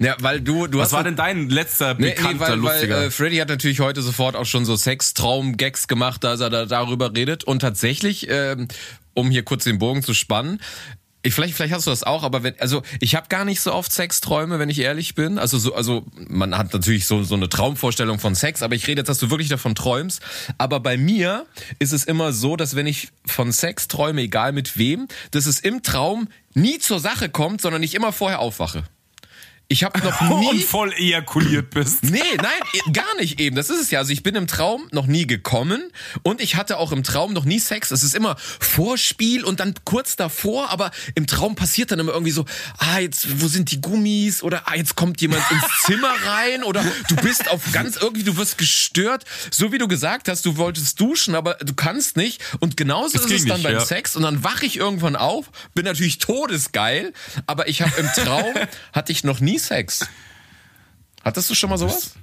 A: Ja, weil du, du
B: Was
A: hast
B: war denn dein letzter bekannter,
A: nee, weil, weil
B: lustiger?
A: äh, Freddy hat natürlich heute sofort auch schon so Sextraum-Gags gemacht, als er da darüber redet. Und tatsächlich, ähm, um hier kurz den Bogen zu spannen, ich, vielleicht, vielleicht hast du das auch, aber wenn, also ich habe gar nicht so oft Sexträume, wenn ich ehrlich bin. Also so, also man hat natürlich so so eine Traumvorstellung von Sex, aber ich rede jetzt, dass du wirklich davon träumst. Aber bei mir ist es immer so, dass wenn ich von Sex träume, egal mit wem, dass es im Traum nie zur Sache kommt, sondern ich immer vorher aufwache. Ich habe noch nie
B: und voll ejakuliert bist.
A: Nee, nein, eh, gar nicht eben. Das ist es ja. Also ich bin im Traum noch nie gekommen und ich hatte auch im Traum noch nie Sex. Es ist immer Vorspiel und dann kurz davor, aber im Traum passiert dann immer irgendwie so, ah, jetzt, wo sind die Gummis? Oder ah, jetzt kommt jemand ins Zimmer rein oder du bist auf ganz irgendwie, du wirst gestört. So wie du gesagt hast, du wolltest duschen, aber du kannst nicht. Und genauso
B: Es
A: ist es dann
B: nicht,
A: beim
B: ja.
A: Sex und dann wache ich irgendwann auf, bin natürlich todesgeil, aber ich habe im Traum, hatte ich noch nie Sex. Hattest du schon mal sowas?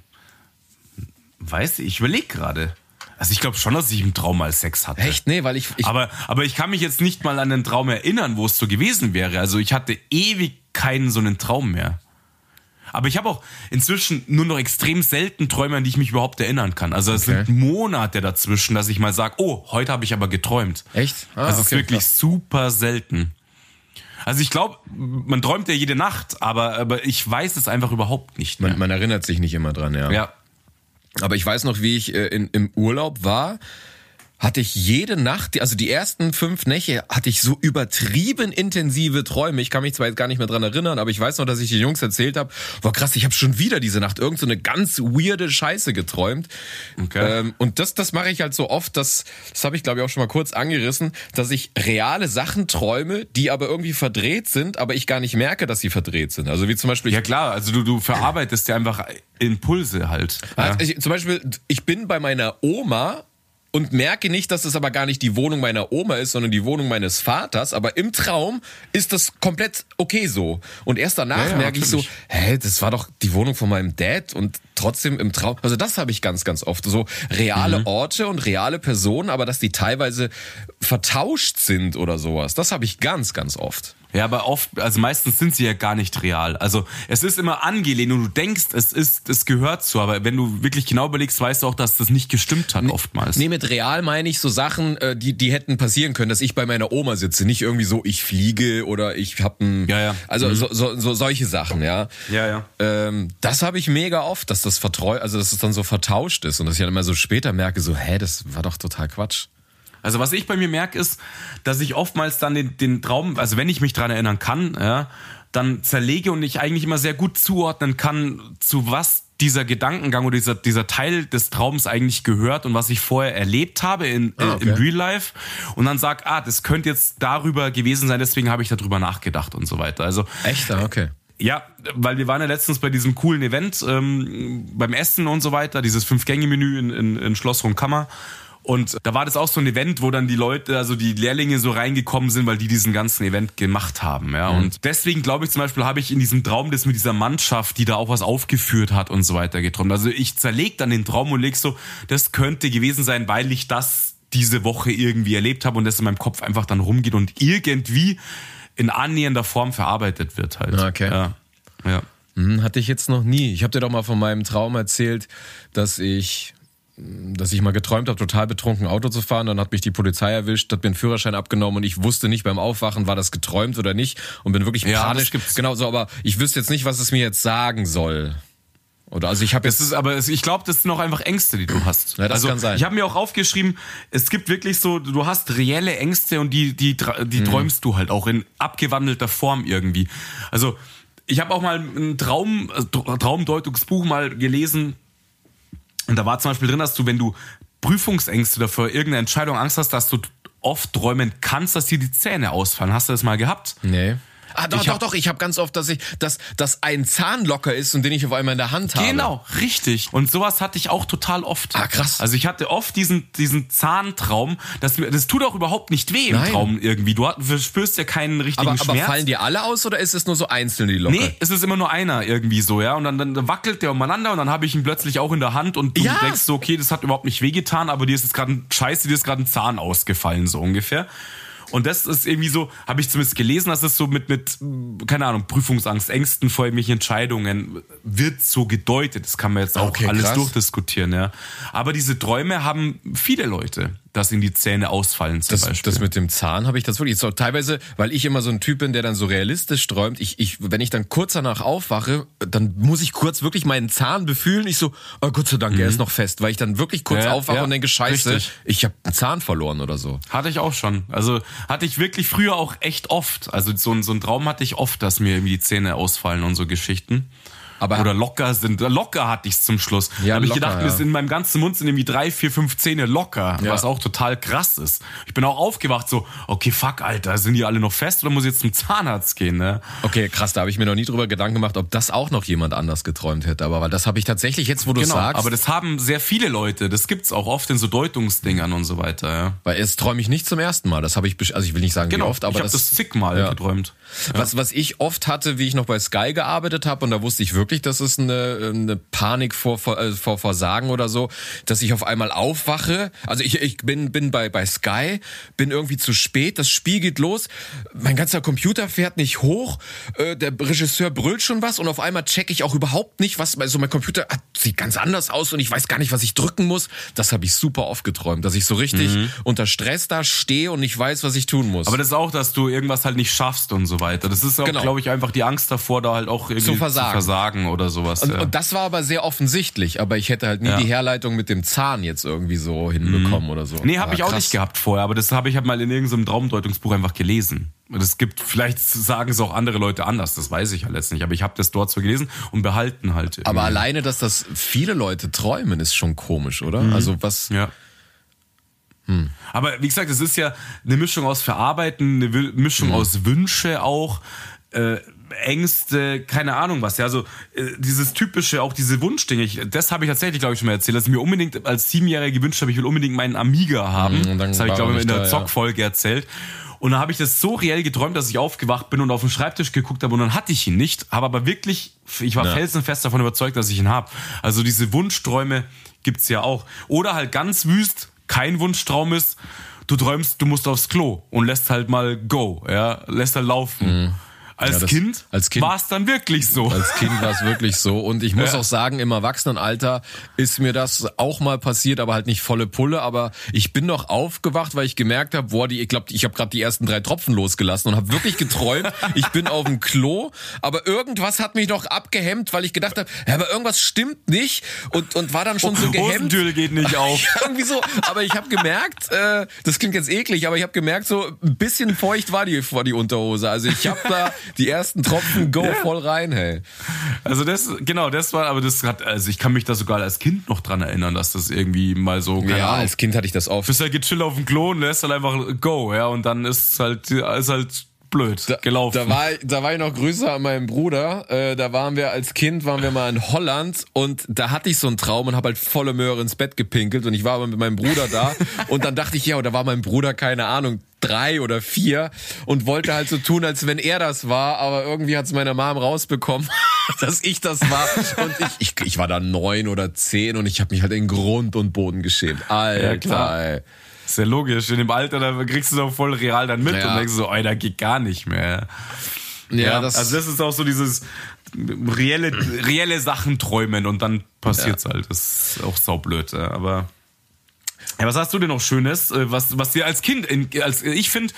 B: Weißt du, ich überlege gerade. Also ich glaube schon, dass ich im Traum mal Sex hatte.
A: Echt? Nee, weil ich, ich
B: Aber, aber ich kann mich jetzt nicht mal an den Traum erinnern, wo es so gewesen wäre. Also ich hatte ewig keinen so einen Traum mehr. Aber ich habe auch inzwischen nur noch extrem selten Träume, an die ich mich überhaupt erinnern kann. Also es
A: Okay.
B: sind Monate dazwischen, dass ich mal sage, oh, heute habe ich aber geträumt.
A: Echt? Ah,
B: es
A: okay,
B: ist wirklich
A: krass.
B: super selten. Also ich glaube, man träumt ja jede Nacht, aber, aber ich weiß es einfach überhaupt nicht mehr.
A: man, man erinnert sich nicht immer dran, ja.
B: ja.
A: Aber ich weiß noch, wie ich äh, in, im Urlaub war, hatte ich jede Nacht, also die ersten fünf Nächte, hatte ich so übertrieben intensive Träume. Ich kann mich zwar jetzt gar nicht mehr dran erinnern, aber ich weiß noch, dass ich den Jungs erzählt habe, war krass, ich habe schon wieder diese Nacht irgend so eine ganz weirde Scheiße geträumt.
B: Okay.
A: Ähm, und das, das mache ich halt so oft, das, das habe ich glaube ich auch schon mal kurz angerissen, dass ich reale Sachen träume, die aber irgendwie verdreht sind, aber ich gar nicht merke, dass sie verdreht sind. Also wie zum Beispiel,
B: Ja klar, also du, du verarbeitest ja einfach Impulse halt.
A: Also ich, zum Beispiel, ich bin bei meiner Oma und merke nicht, dass es aber gar nicht die Wohnung meiner Oma ist, sondern die Wohnung meines Vaters. Aber im Traum ist das komplett okay so. Und erst danach
B: Ja, ja,
A: merke ich so,
B: natürlich.
A: hä, das war doch die Wohnung von meinem Dad und trotzdem im Traum, also das habe ich ganz, ganz oft. So reale
B: Mhm.
A: Orte und reale Personen, aber dass die teilweise vertauscht sind oder sowas. Das habe ich ganz, ganz oft.
B: Ja, aber oft, also meistens sind sie ja gar nicht real. Also es ist immer angelehnt und du denkst, es ist, es gehört zu, aber wenn du wirklich genau überlegst, weißt du auch, dass das nicht gestimmt hat oftmals.
A: Nee, mit real meine ich so Sachen, äh, die, die hätten passieren können, dass ich bei meiner Oma sitze. Nicht irgendwie so, ich fliege oder ich hab ein.
B: Ja, ja.
A: Also so, so, so solche Sachen, ja.
B: Ja, ja.
A: Ähm, das habe ich mega oft, dass das vertreu, also dass es dann so vertauscht ist und dass ich dann immer so später merke, so, hä, das war doch total Quatsch.
B: Also was ich bei mir merke, ist, dass ich oftmals dann den, den Traum, also wenn ich mich dran erinnern kann, ja, dann zerlege und ich eigentlich immer sehr gut zuordnen kann, zu was dieser Gedankengang oder dieser, dieser Teil des Traums eigentlich gehört und was ich vorher erlebt habe in,
A: Ah, okay.
B: im Real Life und dann sag, ah, das könnte jetzt darüber gewesen sein, deswegen habe ich darüber nachgedacht und so weiter. Also
A: Echt? Ah, okay.
B: ja, weil wir waren ja letztens bei diesem coolen Event ähm, beim Essen und so weiter, dieses Fünf-Gänge-Menü in, in, in Schloss Rundkammer. Und da war das auch so ein Event, wo dann die Leute, also die Lehrlinge so reingekommen sind, weil die diesen ganzen Event gemacht haben. Ja. Und deswegen glaube ich zum Beispiel, habe ich in diesem Traum das mit dieser Mannschaft, die da auch was aufgeführt hat und so weiter geträumt. Also ich zerleg dann den Traum und leg so, das könnte gewesen sein, weil ich das diese Woche irgendwie erlebt habe und das in meinem Kopf einfach dann rumgeht und irgendwie in annähernder Form verarbeitet wird halt.
A: Okay.
B: Ja. ja.
A: Hm, hatte ich jetzt noch nie. Ich habe dir doch mal von meinem Traum erzählt, dass ich dass ich mal geträumt habe, total betrunken Auto zu fahren. Dann hat mich die Polizei erwischt, hat mir einen Führerschein abgenommen und ich wusste nicht beim Aufwachen, war das geträumt oder nicht und bin wirklich
B: Ja,
A: panisch.
B: das gibt's.
A: Genau so, aber ich wüsste jetzt nicht, was es mir jetzt sagen soll. Oder also ich habe
B: Das
A: jetzt
B: ist aber, ich glaube, das sind auch einfach Ängste, die du hast.
A: Ja, das
B: also,
A: kann sein.
B: Ich habe mir auch aufgeschrieben, es gibt wirklich so, du hast reelle Ängste und die, die, tra-
A: Mhm.
B: die träumst du halt auch in abgewandelter Form irgendwie. Also ich habe auch mal ein Traum, Tra- Traumdeutungsbuch mal gelesen und da war zum Beispiel drin, dass du, wenn du Prüfungsängste oder vor irgendeiner Entscheidung Angst hast, dass du oft träumen kannst, dass dir die Zähne ausfallen. Hast du das mal gehabt?
A: Nee. Ah, doch,
B: Ich
A: doch,
B: hab-
A: doch. Ich habe ganz oft, dass ich, dass, dass ein Zahn locker ist und den ich auf einmal in der Hand habe.
B: Genau, richtig. Und sowas hatte ich auch total oft.
A: Ah, krass.
B: Also ich hatte oft diesen, diesen Zahntraum, das, mir- das tut auch überhaupt nicht weh im
A: Nein.
B: Traum irgendwie. Du du spürst ja keinen richtigen
A: Aber, aber
B: Schmerz.
A: fallen die alle aus oder ist es nur so einzeln die locker?
B: Nee, es ist immer nur einer irgendwie so, ja. Und dann, dann wackelt der umeinander und dann habe ich ihn plötzlich auch in der Hand und du
A: Ja.
B: denkst so, okay, das hat überhaupt nicht wehgetan, aber dir ist jetzt gerade ein Scheiße, dir ist gerade ein Zahn ausgefallen, so ungefähr. Und das ist irgendwie so, habe ich zumindest gelesen, dass es so mit, mit, keine Ahnung, Prüfungsangst, Ängsten vor irgendwelchen Entscheidungen wird so gedeutet. Das kann man jetzt auch
A: Okay,
B: alles
A: krass.
B: durchdiskutieren, ja. Aber diese Träume haben viele Leute, dass ihnen die Zähne ausfallen zum
A: Das,
B: Beispiel.
A: das mit dem Zahn habe ich das wirklich so teilweise, weil ich immer so ein Typ bin, der dann so realistisch träumt. Ich, ich, wenn ich dann kurz danach aufwache, dann muss ich kurz wirklich meinen Zahn befühlen. Ich so, oh Gott sei Dank, er ist noch fest, weil ich dann wirklich kurz
B: Mhm. Ja,
A: aufwache
B: ja,
A: und denke, Scheiße,
B: richtig.
A: ich habe einen Zahn verloren oder so.
B: Hatte ich auch schon. Also hatte ich wirklich früher auch echt oft. Also so, so ein Traum hatte ich oft, dass mir irgendwie die Zähne ausfallen und so Geschichten.
A: Aber
B: Oder locker sind. Locker hatte ich zum Schluss.
A: Ja,
B: da habe ich gedacht,
A: ja.
B: in meinem ganzen Mund sind irgendwie drei, vier, fünf Zähne locker,
A: Ja.
B: was auch total krass ist. Ich bin auch aufgewacht so, okay, fuck, Alter, sind die alle noch fest oder muss ich jetzt zum Zahnarzt gehen, ne?
A: okay, krass, da habe ich mir noch nie drüber Gedanken gemacht, ob das auch noch jemand anders geträumt hätte. Aber weil das habe ich tatsächlich jetzt, wo du
B: Genau,
A: sagst,
B: aber das haben sehr viele Leute. Das gibt's auch oft in so Deutungsdingern und so weiter, ja.
A: weil jetzt träume ich nicht zum ersten Mal. Das habe ich, also ich will nicht sagen,
B: Genau,
A: wie oft, aber
B: ich habe das zigmal
A: Ja.
B: geträumt.
A: Was, was ich oft hatte, wie ich noch bei Sky gearbeitet habe, und da wusste ich wirklich, dass es eine, eine Panik vor, vor, äh, vor Versagen oder so, dass ich auf einmal aufwache. Also ich, ich bin, bin bei, bei Sky, bin irgendwie zu spät, das Spiel geht los, mein ganzer Computer fährt nicht hoch, äh, der Regisseur brüllt schon was und auf einmal checke ich auch überhaupt nicht, was, also mein Computer sieht ganz anders aus und ich weiß gar nicht, was ich drücken muss. Das habe ich super oft geträumt, dass ich so richtig unter Stress da stehe und nicht weiß, was ich tun muss.
B: Aber das ist auch, dass du irgendwas halt nicht schaffst und so weiter. Das ist auch,
A: Genau.
B: glaube ich, einfach die Angst davor, da halt auch irgendwie
A: Zu versagen.
B: versagen oder sowas.
A: Und,
B: ja.
A: und das war aber sehr offensichtlich, aber ich hätte halt nie
B: Ja.
A: die Herleitung mit dem Zahn jetzt irgendwie so hinbekommen oder so.
B: nee, habe
A: Aber
B: ich auch
A: krass.
B: nicht gehabt vorher, aber das habe ich halt mal in irgendeinem Traumdeutungsbuch einfach gelesen. Das gibt, vielleicht sagen es auch andere Leute anders, das weiß ich halt jetzt nicht, aber ich habe das dort so gelesen und behalten halt.
A: Aber
B: irgendwie.
A: alleine, dass das viele Leute träumen, ist schon komisch, oder? Also was?
B: Ja. Aber wie gesagt, es ist ja eine Mischung aus Verarbeiten, eine Mischung aus Wünsche auch, äh, Ängste, keine Ahnung was. Ja, also äh, dieses typische, auch diese Wunschdinge. Ich, das habe ich tatsächlich, glaube ich, schon mal erzählt, dass ich mir unbedingt als Siebenjähriger gewünscht habe, ich will unbedingt meinen Amiga haben.
A: dann
B: das habe ich, glaube ich, in der
A: da, ja.
B: Zockfolge erzählt. Und dann habe ich das so reell geträumt, dass ich aufgewacht bin und auf den Schreibtisch geguckt habe und dann hatte ich ihn nicht, habe aber wirklich, ich war
A: Ja.
B: felsenfest davon überzeugt, dass ich ihn habe. Also diese Wunschträume gibt's ja auch. Oder halt ganz wüst, kein Wunschtraum ist, du träumst, du musst aufs Klo und lässt halt mal go, ja, lässt halt laufen. Als.
A: Ja, das-
B: kind
A: als Kind-
B: war es dann wirklich so.
A: Als Kind war es wirklich so. Und ich muss
B: Ja.
A: auch sagen, im Erwachsenenalter ist mir das auch mal passiert, aber halt nicht volle Pulle. Aber ich bin noch aufgewacht, weil ich gemerkt habe, boah, die, ich glaube, ich habe gerade die ersten drei Tropfen losgelassen und habe wirklich geträumt, ich bin auf dem Klo, aber irgendwas hat mich noch abgehemmt, weil ich gedacht habe, ja, aber irgendwas stimmt nicht und, und war dann schon so gehemmt.
B: Hosentür geht nicht auf.
A: Irgendwie so, aber ich habe gemerkt, äh, das klingt jetzt eklig, aber ich habe gemerkt, so ein bisschen feucht war die war die Unterhose. Also ich habe da die ersten Tropfen go voll rein, hey.
B: Also das, genau, das war, aber das hat, also ich kann mich da sogar als Kind noch dran erinnern, dass das irgendwie mal so, keine
A: Ja,
B: Ahnung,
A: als Kind hatte ich das oft.
B: bist halt gechillt auf dem Klo und lässt halt einfach go, ja, und dann ist halt, ist halt blöd gelaufen.
A: Da war, da war ich noch größer an meinem Bruder. Äh, da waren wir als Kind, waren wir mal in Holland und da hatte ich so einen Traum und habe halt volle Möhre ins Bett gepinkelt und ich war aber mit meinem Bruder da und dann dachte ich, ja, und da war mein Bruder, keine Ahnung, drei oder vier und wollte halt so tun, als wenn er das war, aber irgendwie hat's meine Mom rausbekommen, dass ich das war und ich, ich, ich war da neun oder zehn und ich habe mich halt in Grund und Boden geschämt. Alter,
B: klar.
A: ey.
B: ist ja logisch, in dem Alter, da kriegst du doch voll real dann mit
A: Ja.
B: und denkst so, ey, da geht gar nicht mehr.
A: Ja, das,
B: also das ist auch so dieses reelle, reelle Sachen träumen und dann passiert's halt. Das ist auch saublöd, ja. aber. Ja, was hast du denn noch Schönes, äh, was, was dir als Kind, in, als, ich finde,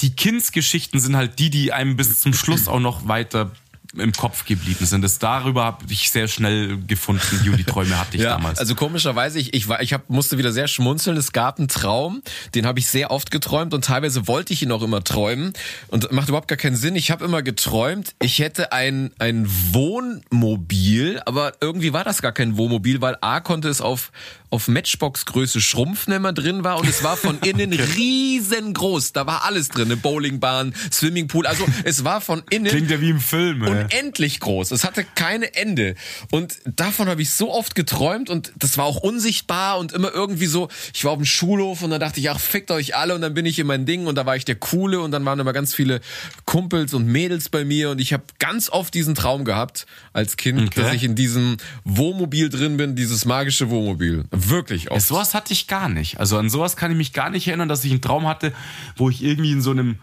B: die Kindsgeschichten sind halt die, die einem bis zum Schluss auch noch weiter im Kopf geblieben sind. Das darüber habe ich sehr schnell gefunden, und die Träume hatte ich
A: ja,
B: damals.
A: Also komischerweise, ich, ich, war, ich hab, musste wieder sehr schmunzeln. Es gab einen Traum, den habe ich sehr oft geträumt und teilweise wollte ich ihn auch immer träumen und macht überhaupt gar keinen Sinn. Ich habe immer geträumt, ich hätte ein, ein Wohnmobil, aber irgendwie war das gar kein Wohnmobil, weil A konnte es auf, auf Matchbox-Größe schrumpfen, wenn man drin war und es war von innen riesengroß. Da war alles drin, eine Bowlingbahn, Swimmingpool. Also es war von innen
B: Klingt ja wie im Film. ey.
A: Unendlich groß. Es hatte keine Ende. Und davon habe ich so oft geträumt und das war auch unsichtbar und immer irgendwie so, ich war auf dem Schulhof und dann dachte ich, ach, fickt euch alle und dann bin ich in mein Ding und da war ich der Coole und dann waren immer ganz viele Kumpels und Mädels bei mir und ich habe ganz oft diesen Traum gehabt als Kind,
B: Okay.
A: dass ich in diesem Wohnmobil drin bin, dieses magische Wohnmobil. Wirklich oft.
B: Sowas hatte ich gar nicht. Also an sowas kann ich mich gar nicht erinnern, dass ich einen Traum hatte, wo ich irgendwie in so einem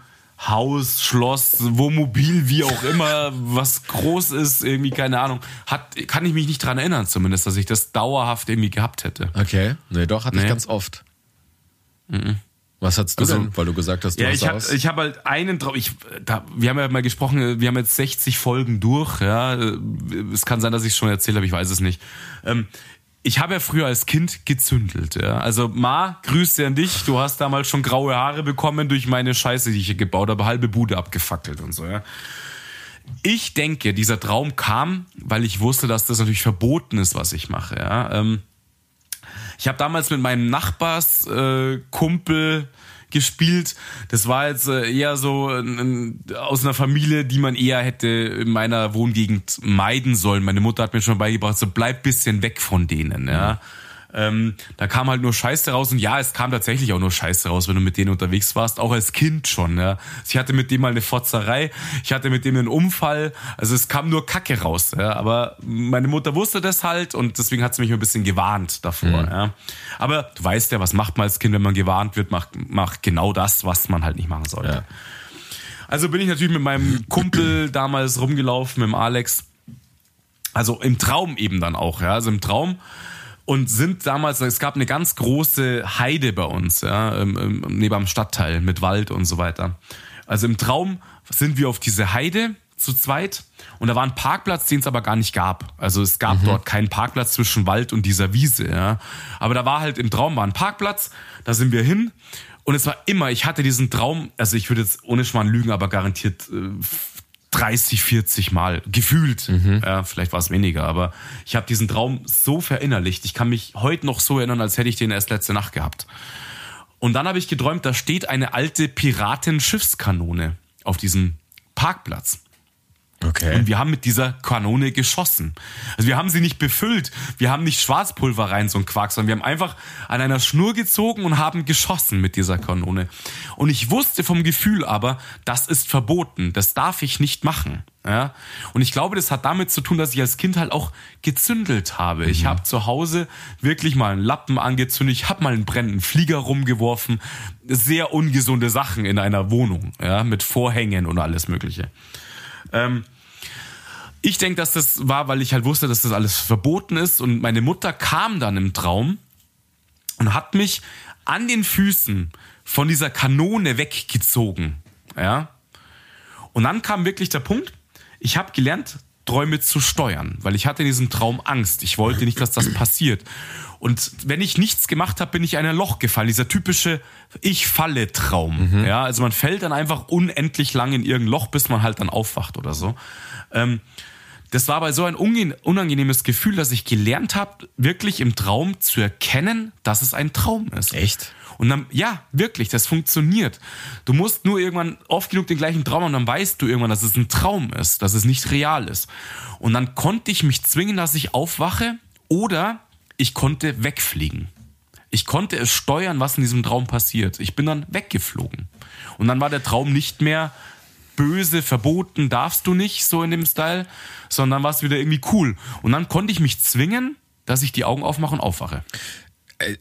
B: Haus, Schloss, Wohnmobil, wie auch immer, was groß ist, irgendwie, keine Ahnung, hat, kann ich mich nicht dran erinnern zumindest, dass ich das dauerhaft irgendwie gehabt hätte.
A: Okay. Nee, doch, hatte ich
B: Nee.
A: ganz oft. Was hattest du
B: Also-
A: denn? Weil du gesagt hast, du
B: Ja,
A: hast
B: ich habe
A: aus.
B: ich hab halt einen Traum. Ich, da, wir haben ja mal gesprochen, wir haben jetzt 60 Folgen durch. Ja, es kann sein, dass ich es schon erzählt habe, ich weiß es nicht. Ähm, ich habe ja früher als Kind gezündelt. Ja. Also Ma, Grüße an dich. Du hast damals schon graue Haare bekommen durch meine Scheiße, die ich hier gebaut habe, halbe Bude abgefackelt und so. Ja. Ich denke, dieser Traum kam, weil ich wusste, dass das natürlich verboten ist, was ich mache. Ja. Ähm, ich habe damals mit meinem Nachbarskumpel äh, gespielt. Das war jetzt äh, eher so ein, ein, aus einer Familie, die man eher hätte in meiner Wohngegend meiden sollen. Meine Mutter hat mir schon beigebracht, so bleib bisschen weg von denen. Ja. Ähm, da kam halt nur Scheiße raus und ja, es kam tatsächlich auch nur Scheiße raus, wenn du mit denen unterwegs warst, auch als Kind schon. Ja. Ich hatte mit dem mal eine Fotzerei, ich hatte mit dem einen Unfall, also es kam nur Kacke raus. Ja. Aber meine Mutter wusste das halt und deswegen hat sie mich ein bisschen gewarnt davor. Ja. Aber du weißt ja, was macht man als Kind, wenn man gewarnt wird, macht, macht genau das, was man halt nicht machen sollte.
A: Ja.
B: Also bin ich natürlich mit meinem Kumpel damals rumgelaufen, mit dem Alex. Also im Traum eben dann auch, ja. Also im Traum. Und sind damals, es gab eine ganz große Heide bei uns, ja, neben am Stadtteil mit Wald und so weiter. Also im Traum sind wir auf diese Heide zu zweit und da war ein Parkplatz, den es aber gar nicht gab. Also es gab dort keinen Parkplatz zwischen Wald und dieser Wiese, ja. Aber da war halt im Traum war ein Parkplatz, da sind wir hin und es war immer, ich hatte diesen Traum, also ich würde jetzt ohne Schmarrn lügen, aber garantiert äh, 30, 40 Mal gefühlt. Ja, vielleicht war es weniger, aber ich habe diesen Traum so verinnerlicht. Ich kann mich heute noch so erinnern, als hätte ich den erst letzte Nacht gehabt. Und dann habe ich geträumt, da steht eine alte Piratenschiffskanone auf diesem Parkplatz.
A: Okay.
B: Und wir haben mit dieser Kanone geschossen. Also wir haben sie nicht befüllt, wir haben nicht Schwarzpulver rein, so ein Quark, sondern wir haben einfach an einer Schnur gezogen und haben geschossen mit dieser Kanone. Und ich wusste vom Gefühl aber, das ist verboten, das darf ich nicht machen. Ja? Und ich glaube, das hat damit zu tun, dass ich als Kind halt auch gezündelt habe. Ich habe zu Hause wirklich mal einen Lappen angezündet, ich habe mal einen brennenden Flieger rumgeworfen, sehr ungesunde Sachen in einer Wohnung, ja, mit Vorhängen und alles Mögliche. Ähm, ich denke, dass das war, weil ich halt wusste, dass das alles verboten ist. Und meine Mutter kam dann im Traum und hat mich an den Füßen von dieser Kanone weggezogen. Ja. Und dann kam wirklich der Punkt, ich habe gelernt, Träume zu steuern, weil ich hatte in diesem Traum Angst. Ich wollte nicht, dass das passiert. Und wenn ich nichts gemacht habe, bin ich in ein Loch gefallen. Dieser typische Ich falle Traum. Ja, also man fällt dann einfach unendlich lang in irgendein Loch, bis man halt dann aufwacht oder so. Ähm, das war aber so ein unangenehmes Gefühl, dass ich gelernt habe, wirklich im Traum zu erkennen, dass es ein Traum ist.
A: Echt?
B: Und dann, ja, wirklich, das funktioniert. Du musst nur irgendwann oft genug den gleichen Traum und dann weißt du irgendwann, dass es ein Traum ist, dass es nicht real ist. Und dann konnte ich mich zwingen, dass ich aufwache oder ich konnte wegfliegen. Ich konnte es steuern, was in diesem Traum passiert. Ich bin dann weggeflogen. Und dann war der Traum nicht mehr böse, verboten, darfst du nicht, so in dem Style, sondern war es wieder irgendwie cool. Und dann konnte ich mich zwingen, dass ich die Augen aufmache und aufwache.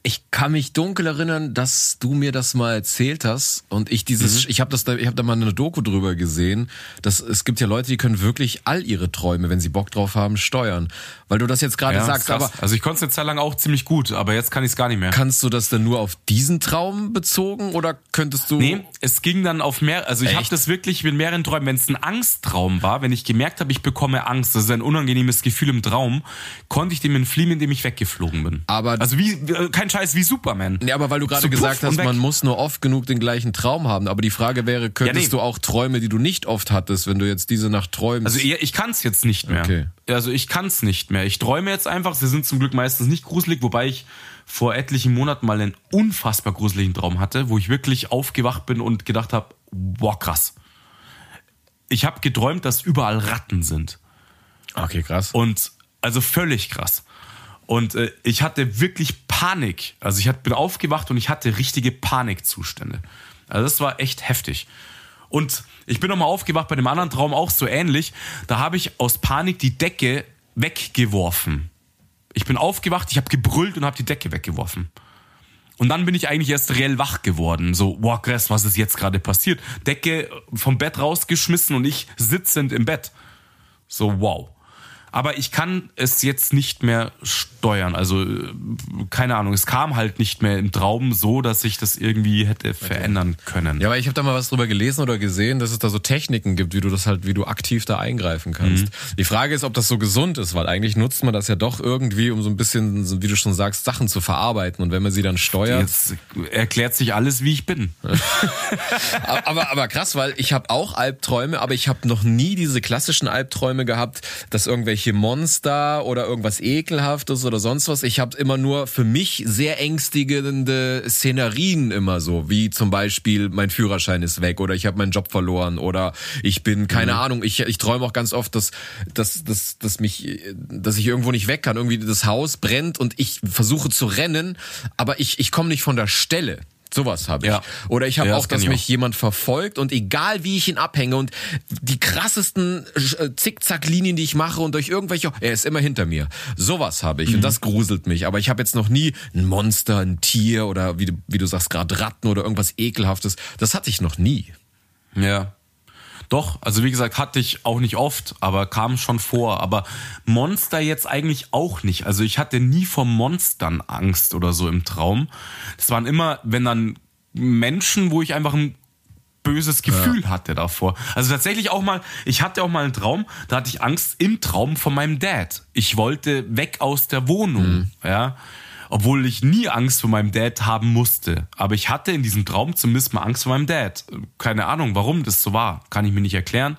A: Ich kann mich dunkel erinnern, dass du mir das mal erzählt hast und ich dieses,
B: Mhm.
A: ich habe das, da, ich habe da mal eine Doku drüber gesehen. Dass es gibt ja Leute, die können wirklich all ihre Träume, wenn sie Bock drauf haben, steuern. Weil du das jetzt gerade
B: Ja,
A: sagst, aber
B: also ich konnte es eine Zeit lang auch ziemlich gut, aber jetzt kann ich es gar nicht mehr.
A: kannst du das denn nur auf diesen Traum bezogen oder könntest du?
B: Nee, es ging dann auf mehr, also ich habe das wirklich mit mehreren Träumen, wenn es ein Angsttraum war, wenn ich gemerkt habe, ich bekomme Angst, das ist ein unangenehmes Gefühl im Traum, konnte ich dem entfliehen, indem ich weggeflogen bin.
A: Aber-
B: also wie kein Scheiß wie Superman.
A: Nee, aber weil du gerade
B: So
A: gesagt hast, man muss nur oft genug den gleichen Traum haben. Aber die Frage wäre, könntest
B: nee.
A: du auch Träume, die du nicht oft hattest, wenn du jetzt diese Nacht träumst?
B: Also ich, ich kann es jetzt nicht mehr.
A: Okay.
B: Also ich kann es nicht mehr. Ich träume jetzt einfach. Sie sind zum Glück meistens nicht gruselig, wobei ich vor etlichen Monaten mal einen unfassbar gruseligen Traum hatte, wo ich wirklich aufgewacht bin und gedacht habe, boah krass. Ich habe geträumt, dass überall Ratten sind.
A: okay, krass.
B: Und also völlig krass. Und äh, ich hatte wirklich Panik. Also ich bin aufgewacht und ich hatte richtige Panikzustände. Also das war echt heftig. Und ich bin nochmal aufgewacht bei dem anderen Traum auch so ähnlich. Da habe ich aus Panik die Decke weggeworfen. Ich bin aufgewacht, ich habe gebrüllt und habe die Decke weggeworfen. Und dann bin ich eigentlich erst reell wach geworden. So, wow, krass, was ist jetzt gerade passiert? Decke vom Bett rausgeschmissen und ich sitzend im Bett. So, wow. Aber ich kann es jetzt nicht mehr steuern. Also, äh, keine Ahnung, es kam halt nicht mehr im Traum so, dass ich das irgendwie hätte verändern können.
A: Ja, aber ich habe da mal was drüber gelesen oder gesehen, dass es da so Techniken gibt, wie du das halt, wie du aktiv da eingreifen kannst.
B: Mhm.
A: Die Frage ist, ob das so gesund ist, weil eigentlich nutzt man das ja doch irgendwie, um so ein bisschen, wie du schon sagst, Sachen zu verarbeiten. Und wenn man sie dann steuert.
B: Jetzt erklärt sich alles, wie ich bin.
A: aber, aber krass, weil ich habe auch Albträume, aber ich habe noch nie diese klassischen Albträume gehabt, dass irgendwelche Monster oder irgendwas ekelhaftes oder sonst was. Ich habe immer nur für mich sehr ängstigende Szenarien immer so, wie zum Beispiel mein Führerschein ist weg oder ich habe meinen Job verloren oder ich bin keine Ahnung. Ich, ich träume auch ganz oft, dass, dass, dass, dass mich, dass ich irgendwo nicht weg kann. Irgendwie das Haus brennt und ich versuche zu rennen, aber ich ich komme nicht von der Stelle. Sowas habe ich.
B: Ja.
A: Oder ich habe
B: Ja,
A: auch,
B: das
A: dass
B: ich
A: mich
B: auch.
A: jemand verfolgt und egal wie ich ihn abhänge und die krassesten äh, Zickzacklinien, die ich mache und durch irgendwelche, er ist immer hinter mir. Sowas habe ich
B: Mhm.
A: und das gruselt mich. Aber ich habe jetzt noch nie ein Monster, ein Tier oder wie du, wie du sagst gerade Ratten oder irgendwas ekelhaftes. Das hatte ich noch nie.
B: Ja. Doch, also wie gesagt, hatte ich auch nicht oft, aber kam schon vor. Aber Monster jetzt eigentlich auch nicht. Also ich hatte nie vor Monstern Angst oder so im Traum. Das waren immer, wenn dann Menschen, wo ich einfach ein böses Gefühl hatte davor. Also tatsächlich auch mal, ich hatte auch mal einen Traum, da hatte ich Angst im Traum von meinem Dad. Ich wollte weg aus der Wohnung, ja. Obwohl ich nie Angst vor meinem Dad haben musste. Aber ich hatte in diesem Traum zumindest mal Angst vor meinem Dad. Keine Ahnung, warum das so war. Kann ich mir nicht erklären.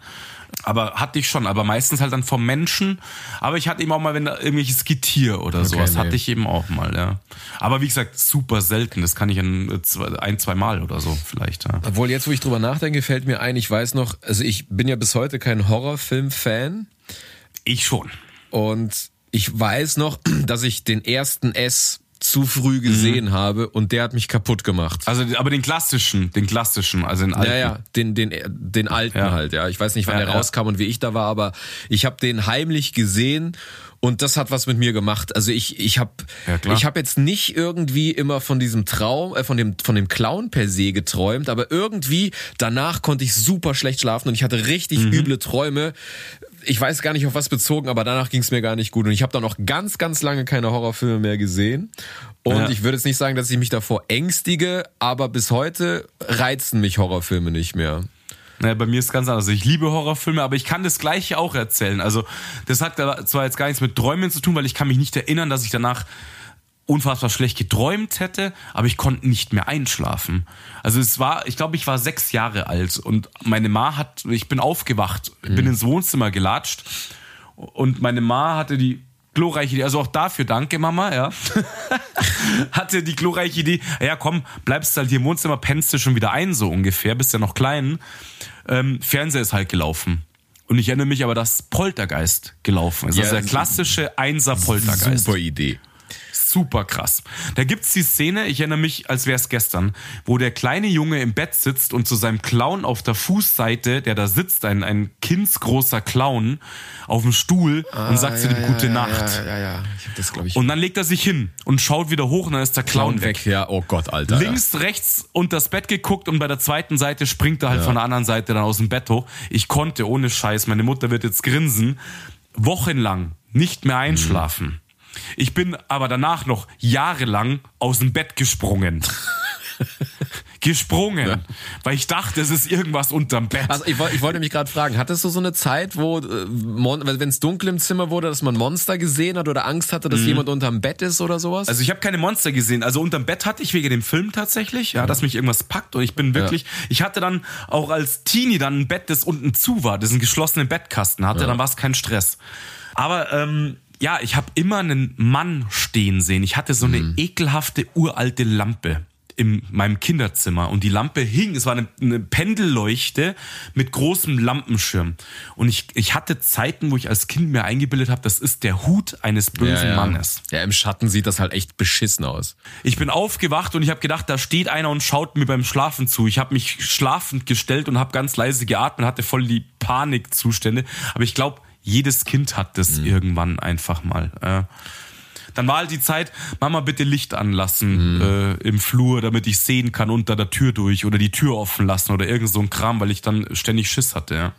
B: Aber hatte ich schon, aber meistens halt dann vom Menschen. Aber ich hatte eben auch mal, wenn da irgendwelches Getier oder sowas,
A: nee.
B: hatte ich eben auch mal, ja. Aber wie gesagt, super selten. Das kann ich ein, zwei, ein zwei Mal oder so vielleicht, ja.
A: Obwohl, jetzt, wo ich drüber nachdenke, fällt mir ein, ich weiß noch, also ich bin ja bis heute kein Horrorfilm-Fan
B: Ich schon.
A: und ich weiß noch, dass ich den ersten S zu früh gesehen habe und der hat mich kaputt gemacht.
B: Also, aber den klassischen, den klassischen, also den alten.
A: Ja, ja, den, den, den alten
B: Ja.
A: halt, ja. Ich weiß nicht, wann
B: Ja,
A: der
B: ja.
A: rauskam und wie ich da war, aber ich habe den heimlich gesehen und das hat was mit mir gemacht. Also ich, ich habe
B: Ja,
A: ich hab jetzt nicht irgendwie immer von diesem Traum, äh, von dem, von dem Clown per se geträumt, aber irgendwie danach konnte ich super schlecht schlafen und ich hatte richtig
B: Mhm.
A: üble Träume. Ich weiß gar nicht auf was bezogen, aber danach ging es mir gar nicht gut und ich habe dann auch ganz, ganz lange keine Horrorfilme mehr gesehen. Und
B: Ja.
A: ich würde jetzt nicht sagen, dass ich mich davor ängstige, aber bis heute reizen mich Horrorfilme nicht mehr.
B: Naja, bei mir ist es ganz anders. Ich liebe Horrorfilme, aber ich kann das Gleiche auch erzählen. Also, das hat zwar jetzt gar nichts mit Träumen zu tun, weil ich kann mich nicht erinnern, dass ich danach unfassbar schlecht geträumt hätte, aber ich konnte nicht mehr einschlafen. Also es war, ich glaube, ich war sechs Jahre alt und meine Ma hat, ich bin aufgewacht, bin ins Wohnzimmer gelatscht und meine Ma hatte die glorreiche Idee, also auch dafür danke Mama, ja, hatte die glorreiche Idee, ja komm, bleibst halt hier im Wohnzimmer, pennst du schon wieder ein, so ungefähr, bist ja noch klein. Ähm, Fernseher ist halt gelaufen. Und ich erinnere mich aber, dass Poltergeist gelaufen ist.
A: Ja,
B: also der klassische Einser Poltergeist.
A: Super Idee.
B: Super krass. Da gibt's die Szene, ich erinnere mich, als wäre es gestern, wo der kleine Junge im Bett sitzt und zu seinem Clown auf der Fußseite, der da sitzt, ein, ein kindsgroßer Clown, auf dem Stuhl und sagt zu dem Gute Nacht.
A: Ja, ja, ja. Ich hab das, glaube ich.
B: Und dann legt er sich hin und schaut wieder hoch und dann ist der Clown,
A: Clown
B: weg.
A: weg. Ja, oh Gott, Alter.
B: Links, rechts unter das Bett geguckt und bei der zweiten Seite springt er halt von der anderen Seite dann aus dem Bett hoch. Ich konnte ohne Scheiß, meine Mutter wird jetzt grinsen, wochenlang nicht mehr einschlafen. Ich bin aber danach noch jahrelang aus dem Bett gesprungen. gesprungen, weil ich dachte, es ist irgendwas unterm Bett.
A: Also ich, ich wollte mich gerade fragen, hattest du so eine Zeit, wo, äh, wenn es dunkel im Zimmer wurde, dass man Monster gesehen hat oder Angst hatte, dass jemand unterm Bett ist oder sowas?
B: Also ich habe keine Monster gesehen. Also unterm Bett hatte ich wegen dem Film tatsächlich, ja, dass mich irgendwas packt und ich bin wirklich, ich hatte dann auch als Teenie dann ein Bett, das unten zu war, das einen geschlossenen Bettkasten hatte, dann war es kein Stress. Aber ähm, ja, ich habe immer einen Mann stehen sehen. Ich hatte so eine ekelhafte uralte Lampe in meinem Kinderzimmer und die Lampe hing, es war eine, eine Pendelleuchte mit großem Lampenschirm und ich, ich hatte Zeiten, wo ich als Kind mir eingebildet habe, das ist der Hut eines bösen
A: ja, ja.
B: Mannes.
A: Ja, im Schatten sieht das halt echt beschissen aus.
B: Ich bin aufgewacht und ich habe gedacht, da steht einer und schaut mir beim Schlafen zu. Ich habe mich schlafend gestellt und habe ganz leise geatmet, hatte voll die Panikzustände. Aber ich glaube, jedes Kind hat das irgendwann einfach mal. Äh, dann war halt die Zeit, Mama bitte Licht anlassen äh, im Flur, damit ich sehen kann unter der Tür durch oder die Tür offen lassen oder irgend so ein Kram, weil ich dann ständig Schiss hatte. Ja.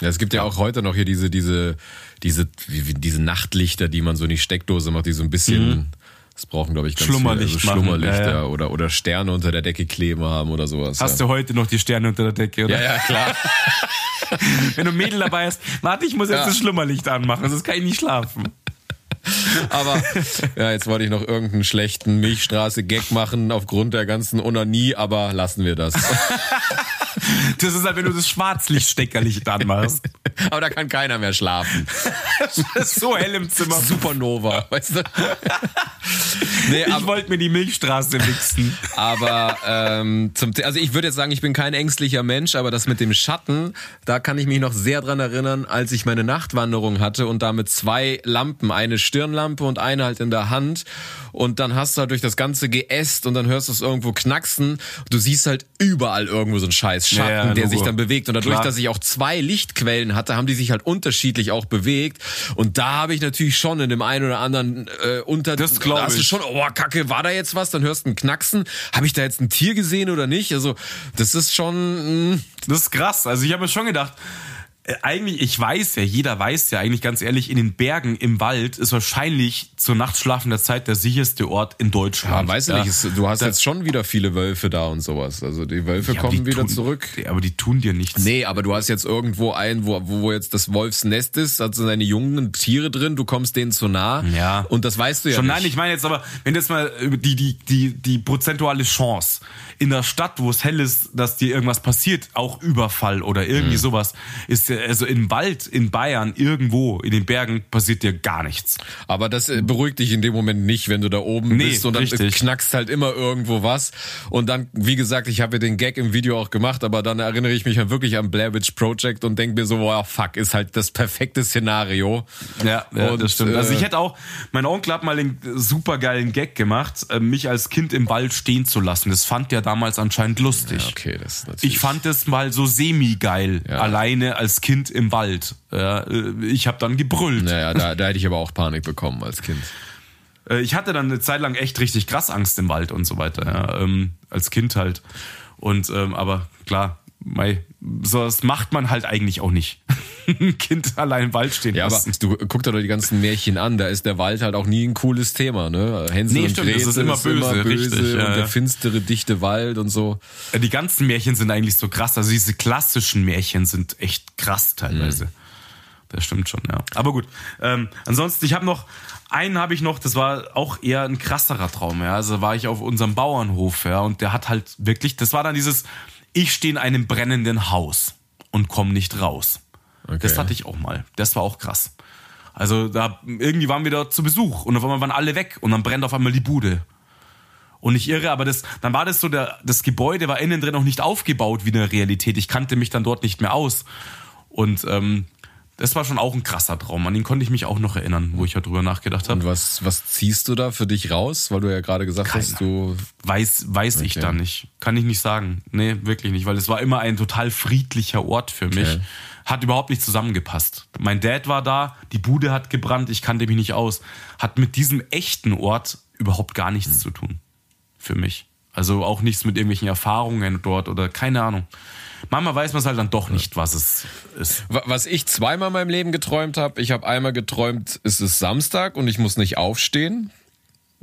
A: Ja, es gibt ja auch heute noch hier diese, diese, diese, diese Nachtlichter, die man so in die Steckdose macht, die so ein bisschen, das brauchen, glaube ich, ganz
B: Schlummerlicht
A: viele, also Schlummerlichter
B: ja, ja.
A: oder, oder Sterne unter der Decke kleben haben oder sowas.
B: Hast
A: ja.
B: du heute noch die Sterne unter der Decke? Oder?
A: Ja, ja, klar.
B: Wenn du ein Mädel dabei hast, warte, ich muss jetzt das Schlummerlicht anmachen, sonst kann ich nicht schlafen.
A: Aber ja, jetzt wollte ich noch irgendeinen schlechten Milchstraße-Gag machen aufgrund der ganzen Onanie, aber lassen wir das.
B: Das ist halt, wenn du das Schwarzlichtsteckerlicht anmachst.
A: aber da kann keiner mehr schlafen.
B: Das ist so hell im Zimmer.
A: Supernova, weißt du? Nee,
B: Ich wollte mir die Milchstraße mixen.
A: aber ähm, zum, also ich würde jetzt sagen, ich bin kein ängstlicher Mensch, aber das mit dem Schatten, da kann ich mich noch sehr dran erinnern, als ich meine Nachtwanderung hatte und da mit zwei Lampen, eine Stirnlampe und eine halt in der Hand und dann hast du halt durch das ganze Geäst und dann hörst du es irgendwo knacksen. Du siehst halt überall irgendwo so einen scheiß Schatten,
B: Ja, ja,
A: der sich dann bewegt und dadurch,
B: Klar.
A: dass ich auch zwei Lichtquellen hatte, haben die sich halt unterschiedlich auch bewegt und da habe ich natürlich schon in dem einen oder anderen äh, unter
B: Das
A: hast du schon, oh Kacke, war da jetzt was? Dann hörst du ein Knacksen. Habe ich da jetzt ein Tier gesehen oder nicht? Also das ist schon, mm, mh,
B: Das ist krass. Also ich habe mir schon gedacht, eigentlich, ich weiß ja, jeder weiß ja eigentlich ganz ehrlich, in den Bergen im Wald ist wahrscheinlich zur Nachtschlafender Zeit der sicherste Ort in Deutschland.
A: Ja, weiß
B: ja.
A: nicht, du hast jetzt schon wieder viele Wölfe da und sowas. Also die Wölfe
B: Ja,
A: kommen
B: die
A: wieder
B: tun,
A: zurück.
B: Aber die tun dir nichts.
A: Nee, aber du hast jetzt irgendwo einen, wo, wo jetzt das Wolfsnest ist, also seine jungen Tiere drin, du kommst denen zu nah.
B: Ja.
A: Und das weißt du ja
B: Schon,
A: nicht.
B: nein, ich meine jetzt aber, wenn jetzt mal äh, die, die, die, die prozentuale Chance in der Stadt, wo es hell ist, dass dir irgendwas passiert, auch Überfall oder irgendwie sowas, ist ja, also im Wald, in Bayern, irgendwo in den Bergen passiert dir gar nichts.
A: Aber das äh, beruhigt dich in dem Moment nicht, wenn du da oben
B: Nee,
A: bist und dann
B: richtig.
A: knackst halt immer irgendwo was. Und dann, wie gesagt, ich habe ja den Gag im Video auch gemacht, aber dann erinnere ich mich halt wirklich an Blair Witch Project und denke mir so, wow, fuck, ist halt das perfekte Szenario.
B: Ja, ja
A: Und,
B: das stimmt. Also
A: äh,
B: ich hätte auch, mein Onkel hat mal den supergeilen Gag gemacht, äh, mich als Kind im Wald stehen zu lassen. Das fand der damals anscheinend lustig.
A: Ja, okay, das ist natürlich.
B: Ich fand es mal so semi-geil,
A: Ja.
B: alleine als Kind im Wald. Ja, äh, ich habe dann gebrüllt.
A: Naja, da, da hätte ich aber auch Panik bekommen als Kind.
B: Äh, Ich hatte dann eine Zeit lang echt richtig krass Angst im Wald und so weiter, ja, ähm, als Kind halt. Und ähm, aber klar, mei, so das macht man halt eigentlich auch nicht. Ein Kind allein im Wald stehen
A: Ja, aber
B: lassen.
A: du guck dir doch die ganzen Märchen an, da ist der Wald halt auch nie ein cooles Thema, ne? Hänsel
B: Nee,
A: und
B: stimmt, das
A: Gretel
B: ist immer böse, richtig, ja,
A: und der
B: ja.
A: finstere, dichte Wald und so.
B: Äh, Die ganzen Märchen sind eigentlich so krass. Also diese klassischen Märchen sind echt krass teilweise. Das stimmt schon, ja. Aber gut. Ähm, ansonsten, ich habe noch einen habe ich noch. Das war auch eher ein krasserer Traum. Ja, also war ich auf unserem Bauernhof, ja, und der hat halt wirklich. Das war dann dieses: Ich stehe in einem brennenden Haus und komme nicht raus.
A: Okay.
B: Das hatte ich auch mal. Das war auch krass. Also da irgendwie waren wir dort zu Besuch und auf einmal waren alle weg und dann brennt auf einmal die Bude. Und ich irre, aber das, dann war das so, der, das Gebäude war innen drin noch nicht aufgebaut wie in der Realität. Ich kannte mich dann dort nicht mehr aus. Und ähm, das war schon auch ein krasser Traum. An den konnte ich mich auch noch erinnern, wo ich halt drüber nachgedacht
A: Und
B: habe.
A: was, was ziehst du da für dich raus? Weil du ja gerade gesagt hast, du.
B: Weiß, weiß ich
A: Okay.
B: da nicht. Kann ich nicht sagen. Nee, wirklich nicht, weil es war immer ein total friedlicher Ort für mich.
A: Okay.
B: Hat überhaupt nicht zusammengepasst. Mein Dad war da, die Bude hat gebrannt, ich kannte mich nicht aus. Hat mit diesem echten Ort überhaupt gar nichts zu tun. Für mich. Also auch nichts mit irgendwelchen Erfahrungen dort oder keine Ahnung. Manchmal weiß man es halt dann doch nicht, was es ist.
A: Wa- Was ich zweimal in meinem Leben geträumt habe, ich habe einmal geträumt, es ist Samstag und ich muss nicht aufstehen.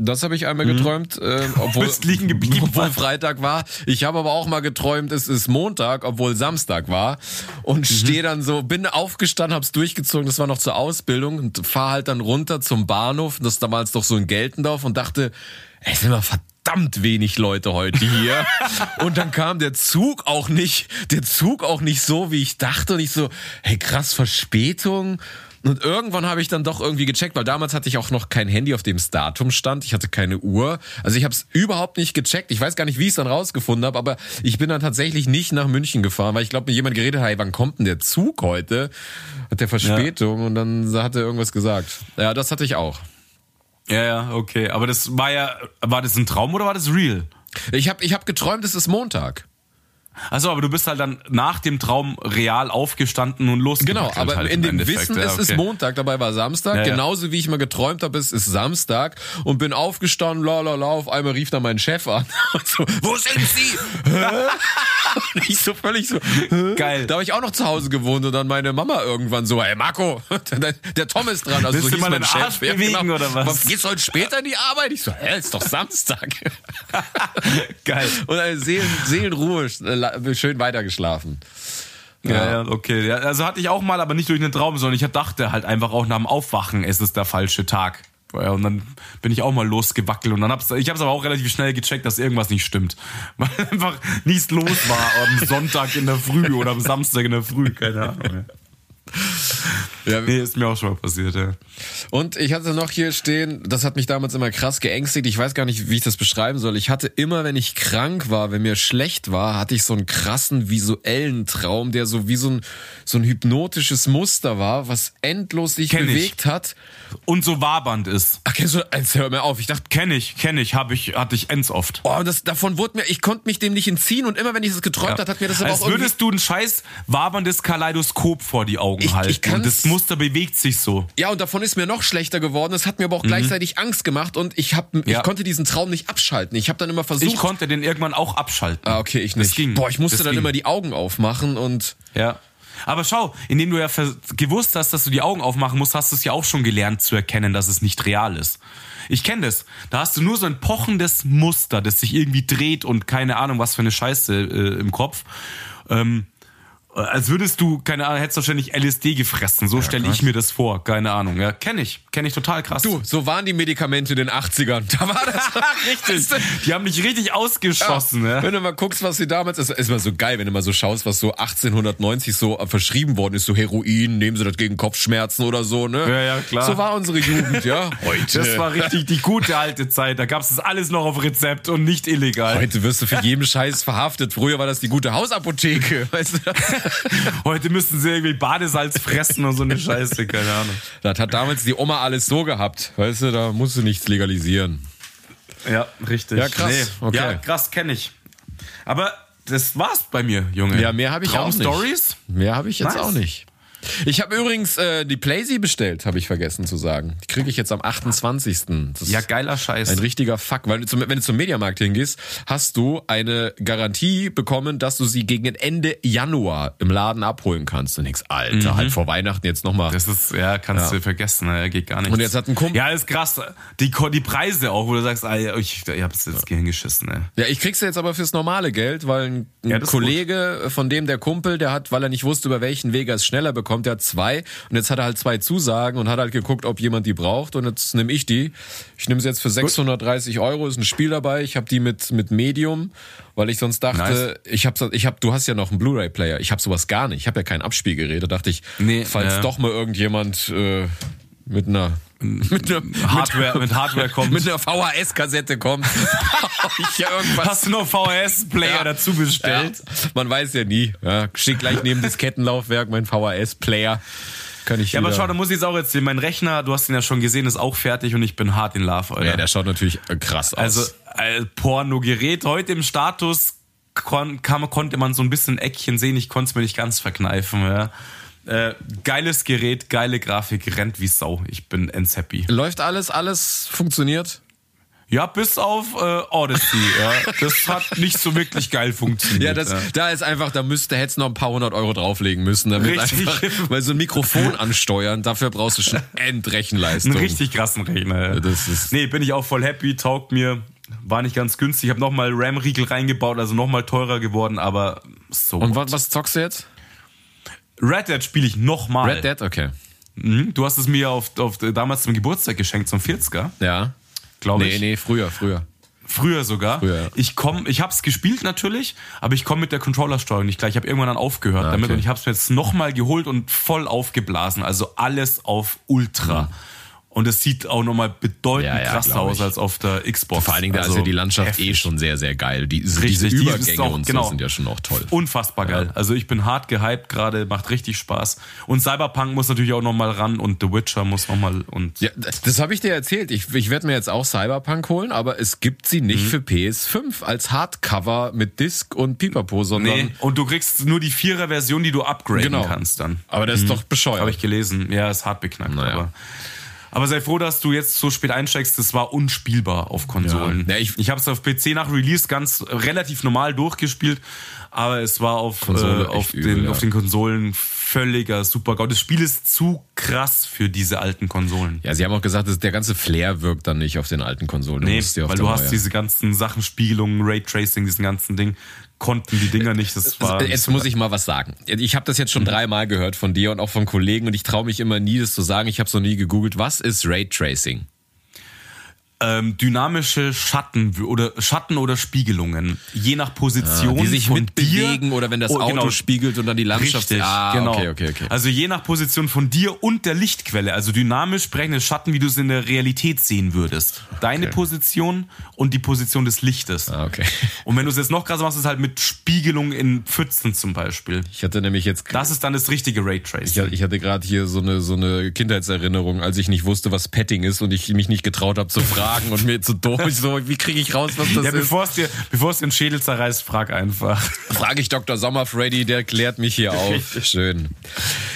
A: Das habe ich einmal geträumt, äh, obwohl,
B: Mhm. Liegen geblieben.
A: obwohl Freitag war. Ich habe aber auch mal geträumt, es ist Montag, obwohl Samstag war. Und
B: Mhm.
A: stehe dann so, bin aufgestanden, hab's durchgezogen, das war noch zur Ausbildung und fahr halt dann runter zum Bahnhof, das ist damals doch so in Geltendorf und dachte, ey, sind wir verdammt wenig Leute heute hier. und dann kam der Zug auch nicht, der Zug auch nicht so, wie ich dachte. Und ich so, hey, krass, Verspätung. Und irgendwann habe ich dann doch irgendwie gecheckt, weil damals hatte ich auch noch kein Handy, auf dem das Datum stand. Ich hatte keine Uhr. Also ich habe es überhaupt nicht gecheckt. Ich weiß gar nicht, wie ich es dann rausgefunden habe, aber ich bin dann tatsächlich nicht nach München gefahren, weil ich glaube, mit jemand geredet hat, hey, wann kommt denn der Zug heute? Hat der Verspätung und dann hat er irgendwas gesagt. Ja, das hatte ich auch.
B: Ja, ja, okay. Aber das war ja, war das ein Traum oder war das real?
A: Ich habe ich hab geträumt, es ist Montag.
B: Also, aber du bist halt dann nach dem Traum real aufgestanden und losgegangen.
A: Genau, aber
B: halt
A: in dem
B: Endeffekt.
A: Wissen,
B: ja,
A: es ist
B: okay.
A: Montag, dabei war Samstag,
B: Ja, ja.
A: genauso wie ich mal geträumt habe, es ist Samstag und bin aufgestanden, la la la, auf einmal rief dann mein Chef an und so, wo sind Sie? Und ich so völlig so?
B: Geil.
A: Da habe ich auch noch zu Hause gewohnt und dann meine Mama irgendwann so, hey Marco, der, der Tom ist dran, also
B: Willst
A: so
B: du
A: hieß
B: mal
A: mein Chef.
B: Arsch bewegen oder was?
A: Geht's heute später in die Arbeit? Ich so, hä, ist doch Samstag.
B: Geil.
A: und eine Seelen, Seelenruhe, äh, schön weitergeschlafen.
B: Ja, ja, okay. Ja, also hatte ich auch mal, aber nicht durch einen Traum, sondern ich dachte halt einfach auch nach dem Aufwachen, es ist der falsche Tag. Und dann bin ich auch mal losgewackelt und dann hab's, ich hab's aber auch relativ schnell gecheckt, dass irgendwas nicht stimmt. Weil einfach nichts los war am Sonntag in der Früh oder am Samstag in der Früh, keine Ahnung.
A: Ja,
B: Nee, ist mir auch schon mal passiert, ja.
A: Und ich hatte noch hier stehen, das hat mich damals immer krass geängstigt. Ich weiß gar nicht, wie ich das beschreiben soll. Ich hatte immer, wenn ich krank war, wenn mir schlecht war, hatte ich so einen krassen visuellen Traum, der so wie so ein, so ein hypnotisches Muster war, was endlos sich
B: Kenn ich.
A: bewegt hat.
B: Und so wabernd ist.
A: Ach, kennst du, jetzt hör mir auf. Ich dachte,
B: Kenn ich, kenn ich, hab ich, hatte ich ends oft.
A: oh, das, davon wurde mir, ich konnte mich dem nicht entziehen und immer wenn ich das geträumt hatte, hat mir das aber
B: Als
A: auch
B: würdest du ein scheiß waberndes Kaleidoskop vor die Augen
A: Ich- ich
B: halten.
A: kann's-
B: und das Muster bewegt sich so.
A: ja, und davon ist mir noch schlechter geworden. Es hat mir aber auch gleichzeitig Angst gemacht und ich hab, ich
B: Mhm. Ja.
A: konnte diesen Traum nicht abschalten. Ich habe dann immer versucht,
B: Ich konnte den irgendwann auch abschalten.
A: Ah, okay, ich
B: Das
A: nicht.
B: ging.
A: Boah, ich musste
B: Das
A: dann
B: ging.
A: immer die Augen aufmachen und
B: Ja. Aber schau, indem du ja gewusst hast, dass du die Augen aufmachen musst, hast du es ja auch schon gelernt zu erkennen, dass es nicht real ist. Ich kenne das. Da hast du nur so ein pochendes Muster, das sich irgendwie dreht und keine Ahnung, was für eine Scheiße äh, im Kopf. Ähm, als würdest du, keine Ahnung, hättest wahrscheinlich LSD gefressen. So ja, stelle ich mir das vor. Keine Ahnung. Ja, kenne ich. Kenne ich total krass.
A: Du, so waren die Medikamente in den 80ern. Da war das
B: richtig. Die haben mich richtig ausgeschossen. Ja.
A: Ja. Wenn du mal guckst, was sie damals, ist, ist mal so geil, wenn du mal so schaust, was so 1890 so verschrieben worden ist, so Heroin, nehmen sie das gegen Kopfschmerzen oder so, ne?
B: Ja, ja, klar.
A: So war unsere Jugend, ja.
B: Heute. Das war richtig die gute alte Zeit. Da gab es das alles noch auf Rezept und nicht illegal.
A: Heute wirst du für jeden Scheiß verhaftet. Früher war das die gute Hausapotheke, weißt du?
B: Heute müssten sie irgendwie Badesalz fressen und so eine Scheiße, keine Ahnung.
A: Das hat damals die Oma alles so gehabt, weißt du, da musst du nichts legalisieren.
B: Ja, richtig.
A: Ja, krass. Nee.
B: Okay. Ja, krass, kenne ich. Aber das war's bei mir, Junge.
A: Ja, mehr habe ich auch nicht.
B: Stories?
A: Mehr habe ich jetzt nice. auch nicht. Ich habe übrigens äh, die Playsee bestellt, habe ich vergessen zu sagen. Die kriege ich jetzt am 28.
B: ja, geiler Scheiß.
A: Ein richtiger Fuck. Weil du zum, wenn du zum Mediamarkt hingehst, hast du eine Garantie bekommen, dass du sie gegen Ende Januar im Laden abholen kannst. Und denkst, Alter, mhm. halt vor Weihnachten jetzt nochmal.
B: Das ist, ja, kannst ja. du vergessen, ne? geht gar nicht.
A: Und jetzt hat ein Kumpel.
B: Ja, ist krass. Die, die Preise auch, wo du sagst, Alter, ich, ich hab's jetzt ja. hingeschissen, ne?
A: Ja, ich krieg's jetzt aber fürs normale Geld, weil ein, ein ja, Kollege von dem der Kumpel, der hat, weil er nicht wusste, über welchen Weg er es schneller bekommt, der hat zwei und jetzt hat er halt zwei Zusagen und hat halt geguckt, ob jemand die braucht. Und jetzt nehme ich die. Ich nehme sie jetzt für 630 Euro. Ist ein Spiel dabei. Ich habe die mit mit Medium, weil ich sonst dachte, nice. ich habe, ich habe, du hast ja noch einen Blu-ray-Player. Ich habe sowas gar nicht. Ich habe ja kein Abspielgerät. Da dachte ich, nee, falls äh. doch mal irgendjemand äh, mit einer
B: mit einer Hardware, mit, Hardware kommt.
A: Mit einer VHS-Kassette kommt.
B: ja Hast du noch VHS-Player ja. dazu bestellt?
A: Ja. Man weiß ja nie. Ja, steht gleich neben das Kettenlaufwerk mein VHS-Player. Kann ich
B: ja, aber schau, da muss ich jetzt auch erzählen. Mein Rechner, du hast ihn ja schon gesehen, ist auch fertig und ich bin hart in Love, Alter.
A: Ja, der schaut natürlich äh, krass aus.
B: Also, äh, Porno-Gerät heute im Status kon konnte man so ein bisschen Eckchen sehen. Ich konnte es mir nicht ganz verkneifen, ja. Äh, geiles Gerät, geile Grafik, rennt wie Sau. Ich bin ends happy.
A: Läuft alles, alles funktioniert?
B: Ja, bis auf äh, Odyssey. ja. Das hat nicht so wirklich geil funktioniert.
A: Ja, das,
B: ja.
A: da ist einfach, da müsste hättest noch ein paar hundert Euro drauflegen müssen, damit richtig. einfach, weil so ein Mikrofon ansteuern, dafür brauchst du schon Endrechenleistung.
B: Einen richtig krassen Rechner. Ja. Das ist nee, bin ich auch voll happy, taugt mir. War nicht ganz günstig. Ich habe nochmal RAM-Riegel reingebaut, also nochmal teurer geworden, aber so.
A: Und was, was zockst du jetzt?
B: Red Dead spiele ich nochmal.
A: Red Dead, okay.
B: Mhm, du hast es mir auf, auf damals zum Geburtstag geschenkt, zum 40er.
A: Ja. Glaube nee, ich. Nee, nee, früher, früher.
B: Früher sogar. Früher, ja. Ich komme, ich hab's gespielt natürlich, aber ich komme mit der Controllersteuerung nicht klar. Ich habe irgendwann dann aufgehört ah, okay. damit und ich habe es mir jetzt nochmal geholt und voll aufgeblasen. Also alles auf Ultra. Mhm. Und es sieht auch nochmal bedeutend ja, ja, krasser aus als auf der Xbox.
A: Vor allen Dingen, da also ist ja die Landschaft heftig. eh schon sehr, sehr geil. Die,
B: richtig, diese
A: Übergänge
B: auch,
A: und
B: genau,
A: so sind ja schon auch toll.
B: Unfassbar geil. Ja. Also ich bin hart gehypt gerade, macht richtig Spaß. Und Cyberpunk muss natürlich auch nochmal ran und The Witcher muss nochmal und.
A: Ja, das, das habe ich dir erzählt. Ich, ich werde mir jetzt auch Cyberpunk holen, aber es gibt sie nicht mhm. für PS5 als Hardcover mit Disc und Pipapo, sondern. Nee,
B: und du kriegst nur die Vierer-Version, die du upgraden genau. kannst dann.
A: Aber das ist mhm. doch bescheuert.
B: Habe ich gelesen. Ja, ist hart beknackt, naja. aber. Aber sei froh, dass du jetzt so spät einsteigst. Das war unspielbar auf Konsolen. Ja. Ja, ich ich habe es auf PC nach Release ganz relativ normal durchgespielt, aber es war auf, äh, auf, übel, den, ja. auf den Konsolen völliger Super-GAU. Das Spiel ist zu krass für diese alten Konsolen.
A: Ja, sie haben auch gesagt, dass der ganze Flair wirkt dann nicht auf den alten Konsolen.
B: Nee, weil du hast diese ganzen Sachen, Spiegelungen, Raytracing, diesen ganzen Ding konnten die Dinger nicht. Das war
A: jetzt muss ich mal was sagen. Ich habe das jetzt schon mhm. dreimal gehört von dir und auch von Kollegen und ich traue mich immer nie, das zu sagen. Ich habe es noch nie gegoogelt. Was ist Raytracing?
B: Ähm, dynamische Schatten oder Schatten oder Spiegelungen, je nach Position,
A: ja, die sich mitbewegen oder wenn das Auto genau, spiegelt und dann die Landschaft.
B: Richtig,
A: ah,
B: genau.
A: Okay, okay, okay.
B: Also je nach Position von dir und der Lichtquelle, also dynamisch sprechende Schatten, wie du es in der Realität sehen würdest. Deine okay. Position und die Position des Lichtes.
A: Ah, okay.
B: Und wenn du es jetzt noch krasser machst, ist es halt mit Spiegelung in Pfützen zum Beispiel.
A: Ich hatte nämlich jetzt.
B: Das ist dann das richtige Raytracing.
A: Ich, ich hatte gerade hier so eine so eine Kindheitserinnerung, als ich nicht wusste, was Petting ist und ich mich nicht getraut habe zu fragen fragen und mir zu doof. So, wie kriege ich raus, was das
B: Ja,
A: ist?
B: bevor es dir, bevor es den Schädel zerreißt, frag einfach.
A: Frage ich Dr. Sommer Freddy, der klärt mich hier auf. Schön.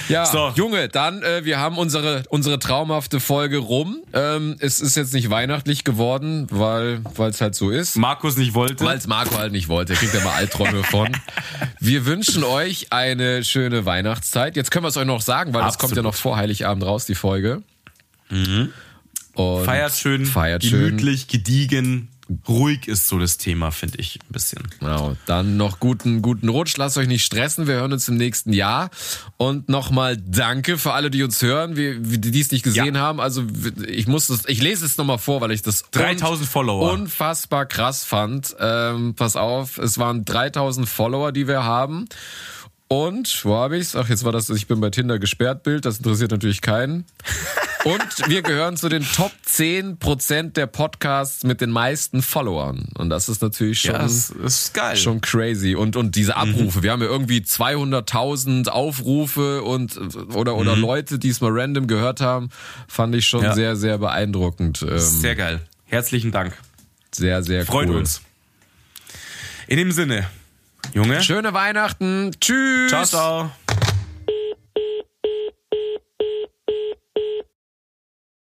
A: Ja,
B: So.
A: Junge, dann, äh, wir haben unsere, unsere traumhafte Folge rum. Ähm, es ist jetzt nicht weihnachtlich geworden, weil es halt so ist.
B: Markus nicht wollte.
A: Weil es Marco halt nicht wollte. Er kriegt ja mal Albträume von. Wir wünschen euch eine schöne Weihnachtszeit. Jetzt können wir es euch noch sagen, weil das kommt ja noch vor Heiligabend raus, die Folge. Und
B: Feiert schön,
A: Feiert schön.
B: gemütlich, gediegen, ruhig ist so das Thema, finde ich ein bisschen.
A: Genau, dann noch guten, guten Rutsch. Lasst euch nicht stressen. Wir hören uns im nächsten Jahr. Und nochmal danke für alle, die uns hören, die es nicht gesehen
B: Ja.
A: haben. Also ich muss das, ich lese es nochmal vor, weil ich das
B: 3000 Follower.
A: unfassbar krass fand. Ähm, pass auf, es waren 3000 Follower, die wir haben. Und, wo habe ich's? Ach, jetzt war das, ich bin bei Tinder gesperrt Bild, das interessiert natürlich keinen. Und wir gehören zu den Top 10% der Podcasts mit den meisten Followern. Und das ist natürlich schon,
B: Ja, ist geil.
A: schon crazy. Und, und diese Abrufe, wir haben ja irgendwie 200.000 Aufrufe und, oder, oder Leute, die es mal random gehört haben, fand ich schon
B: Ja.
A: sehr, sehr beeindruckend. Ähm,
B: Sehr geil. Herzlichen Dank.
A: sehr, sehr
B: Freut
A: cool.
B: uns. In dem Sinne, Junge.
A: Schöne Weihnachten. Tschüss.
B: Ciao, ciao.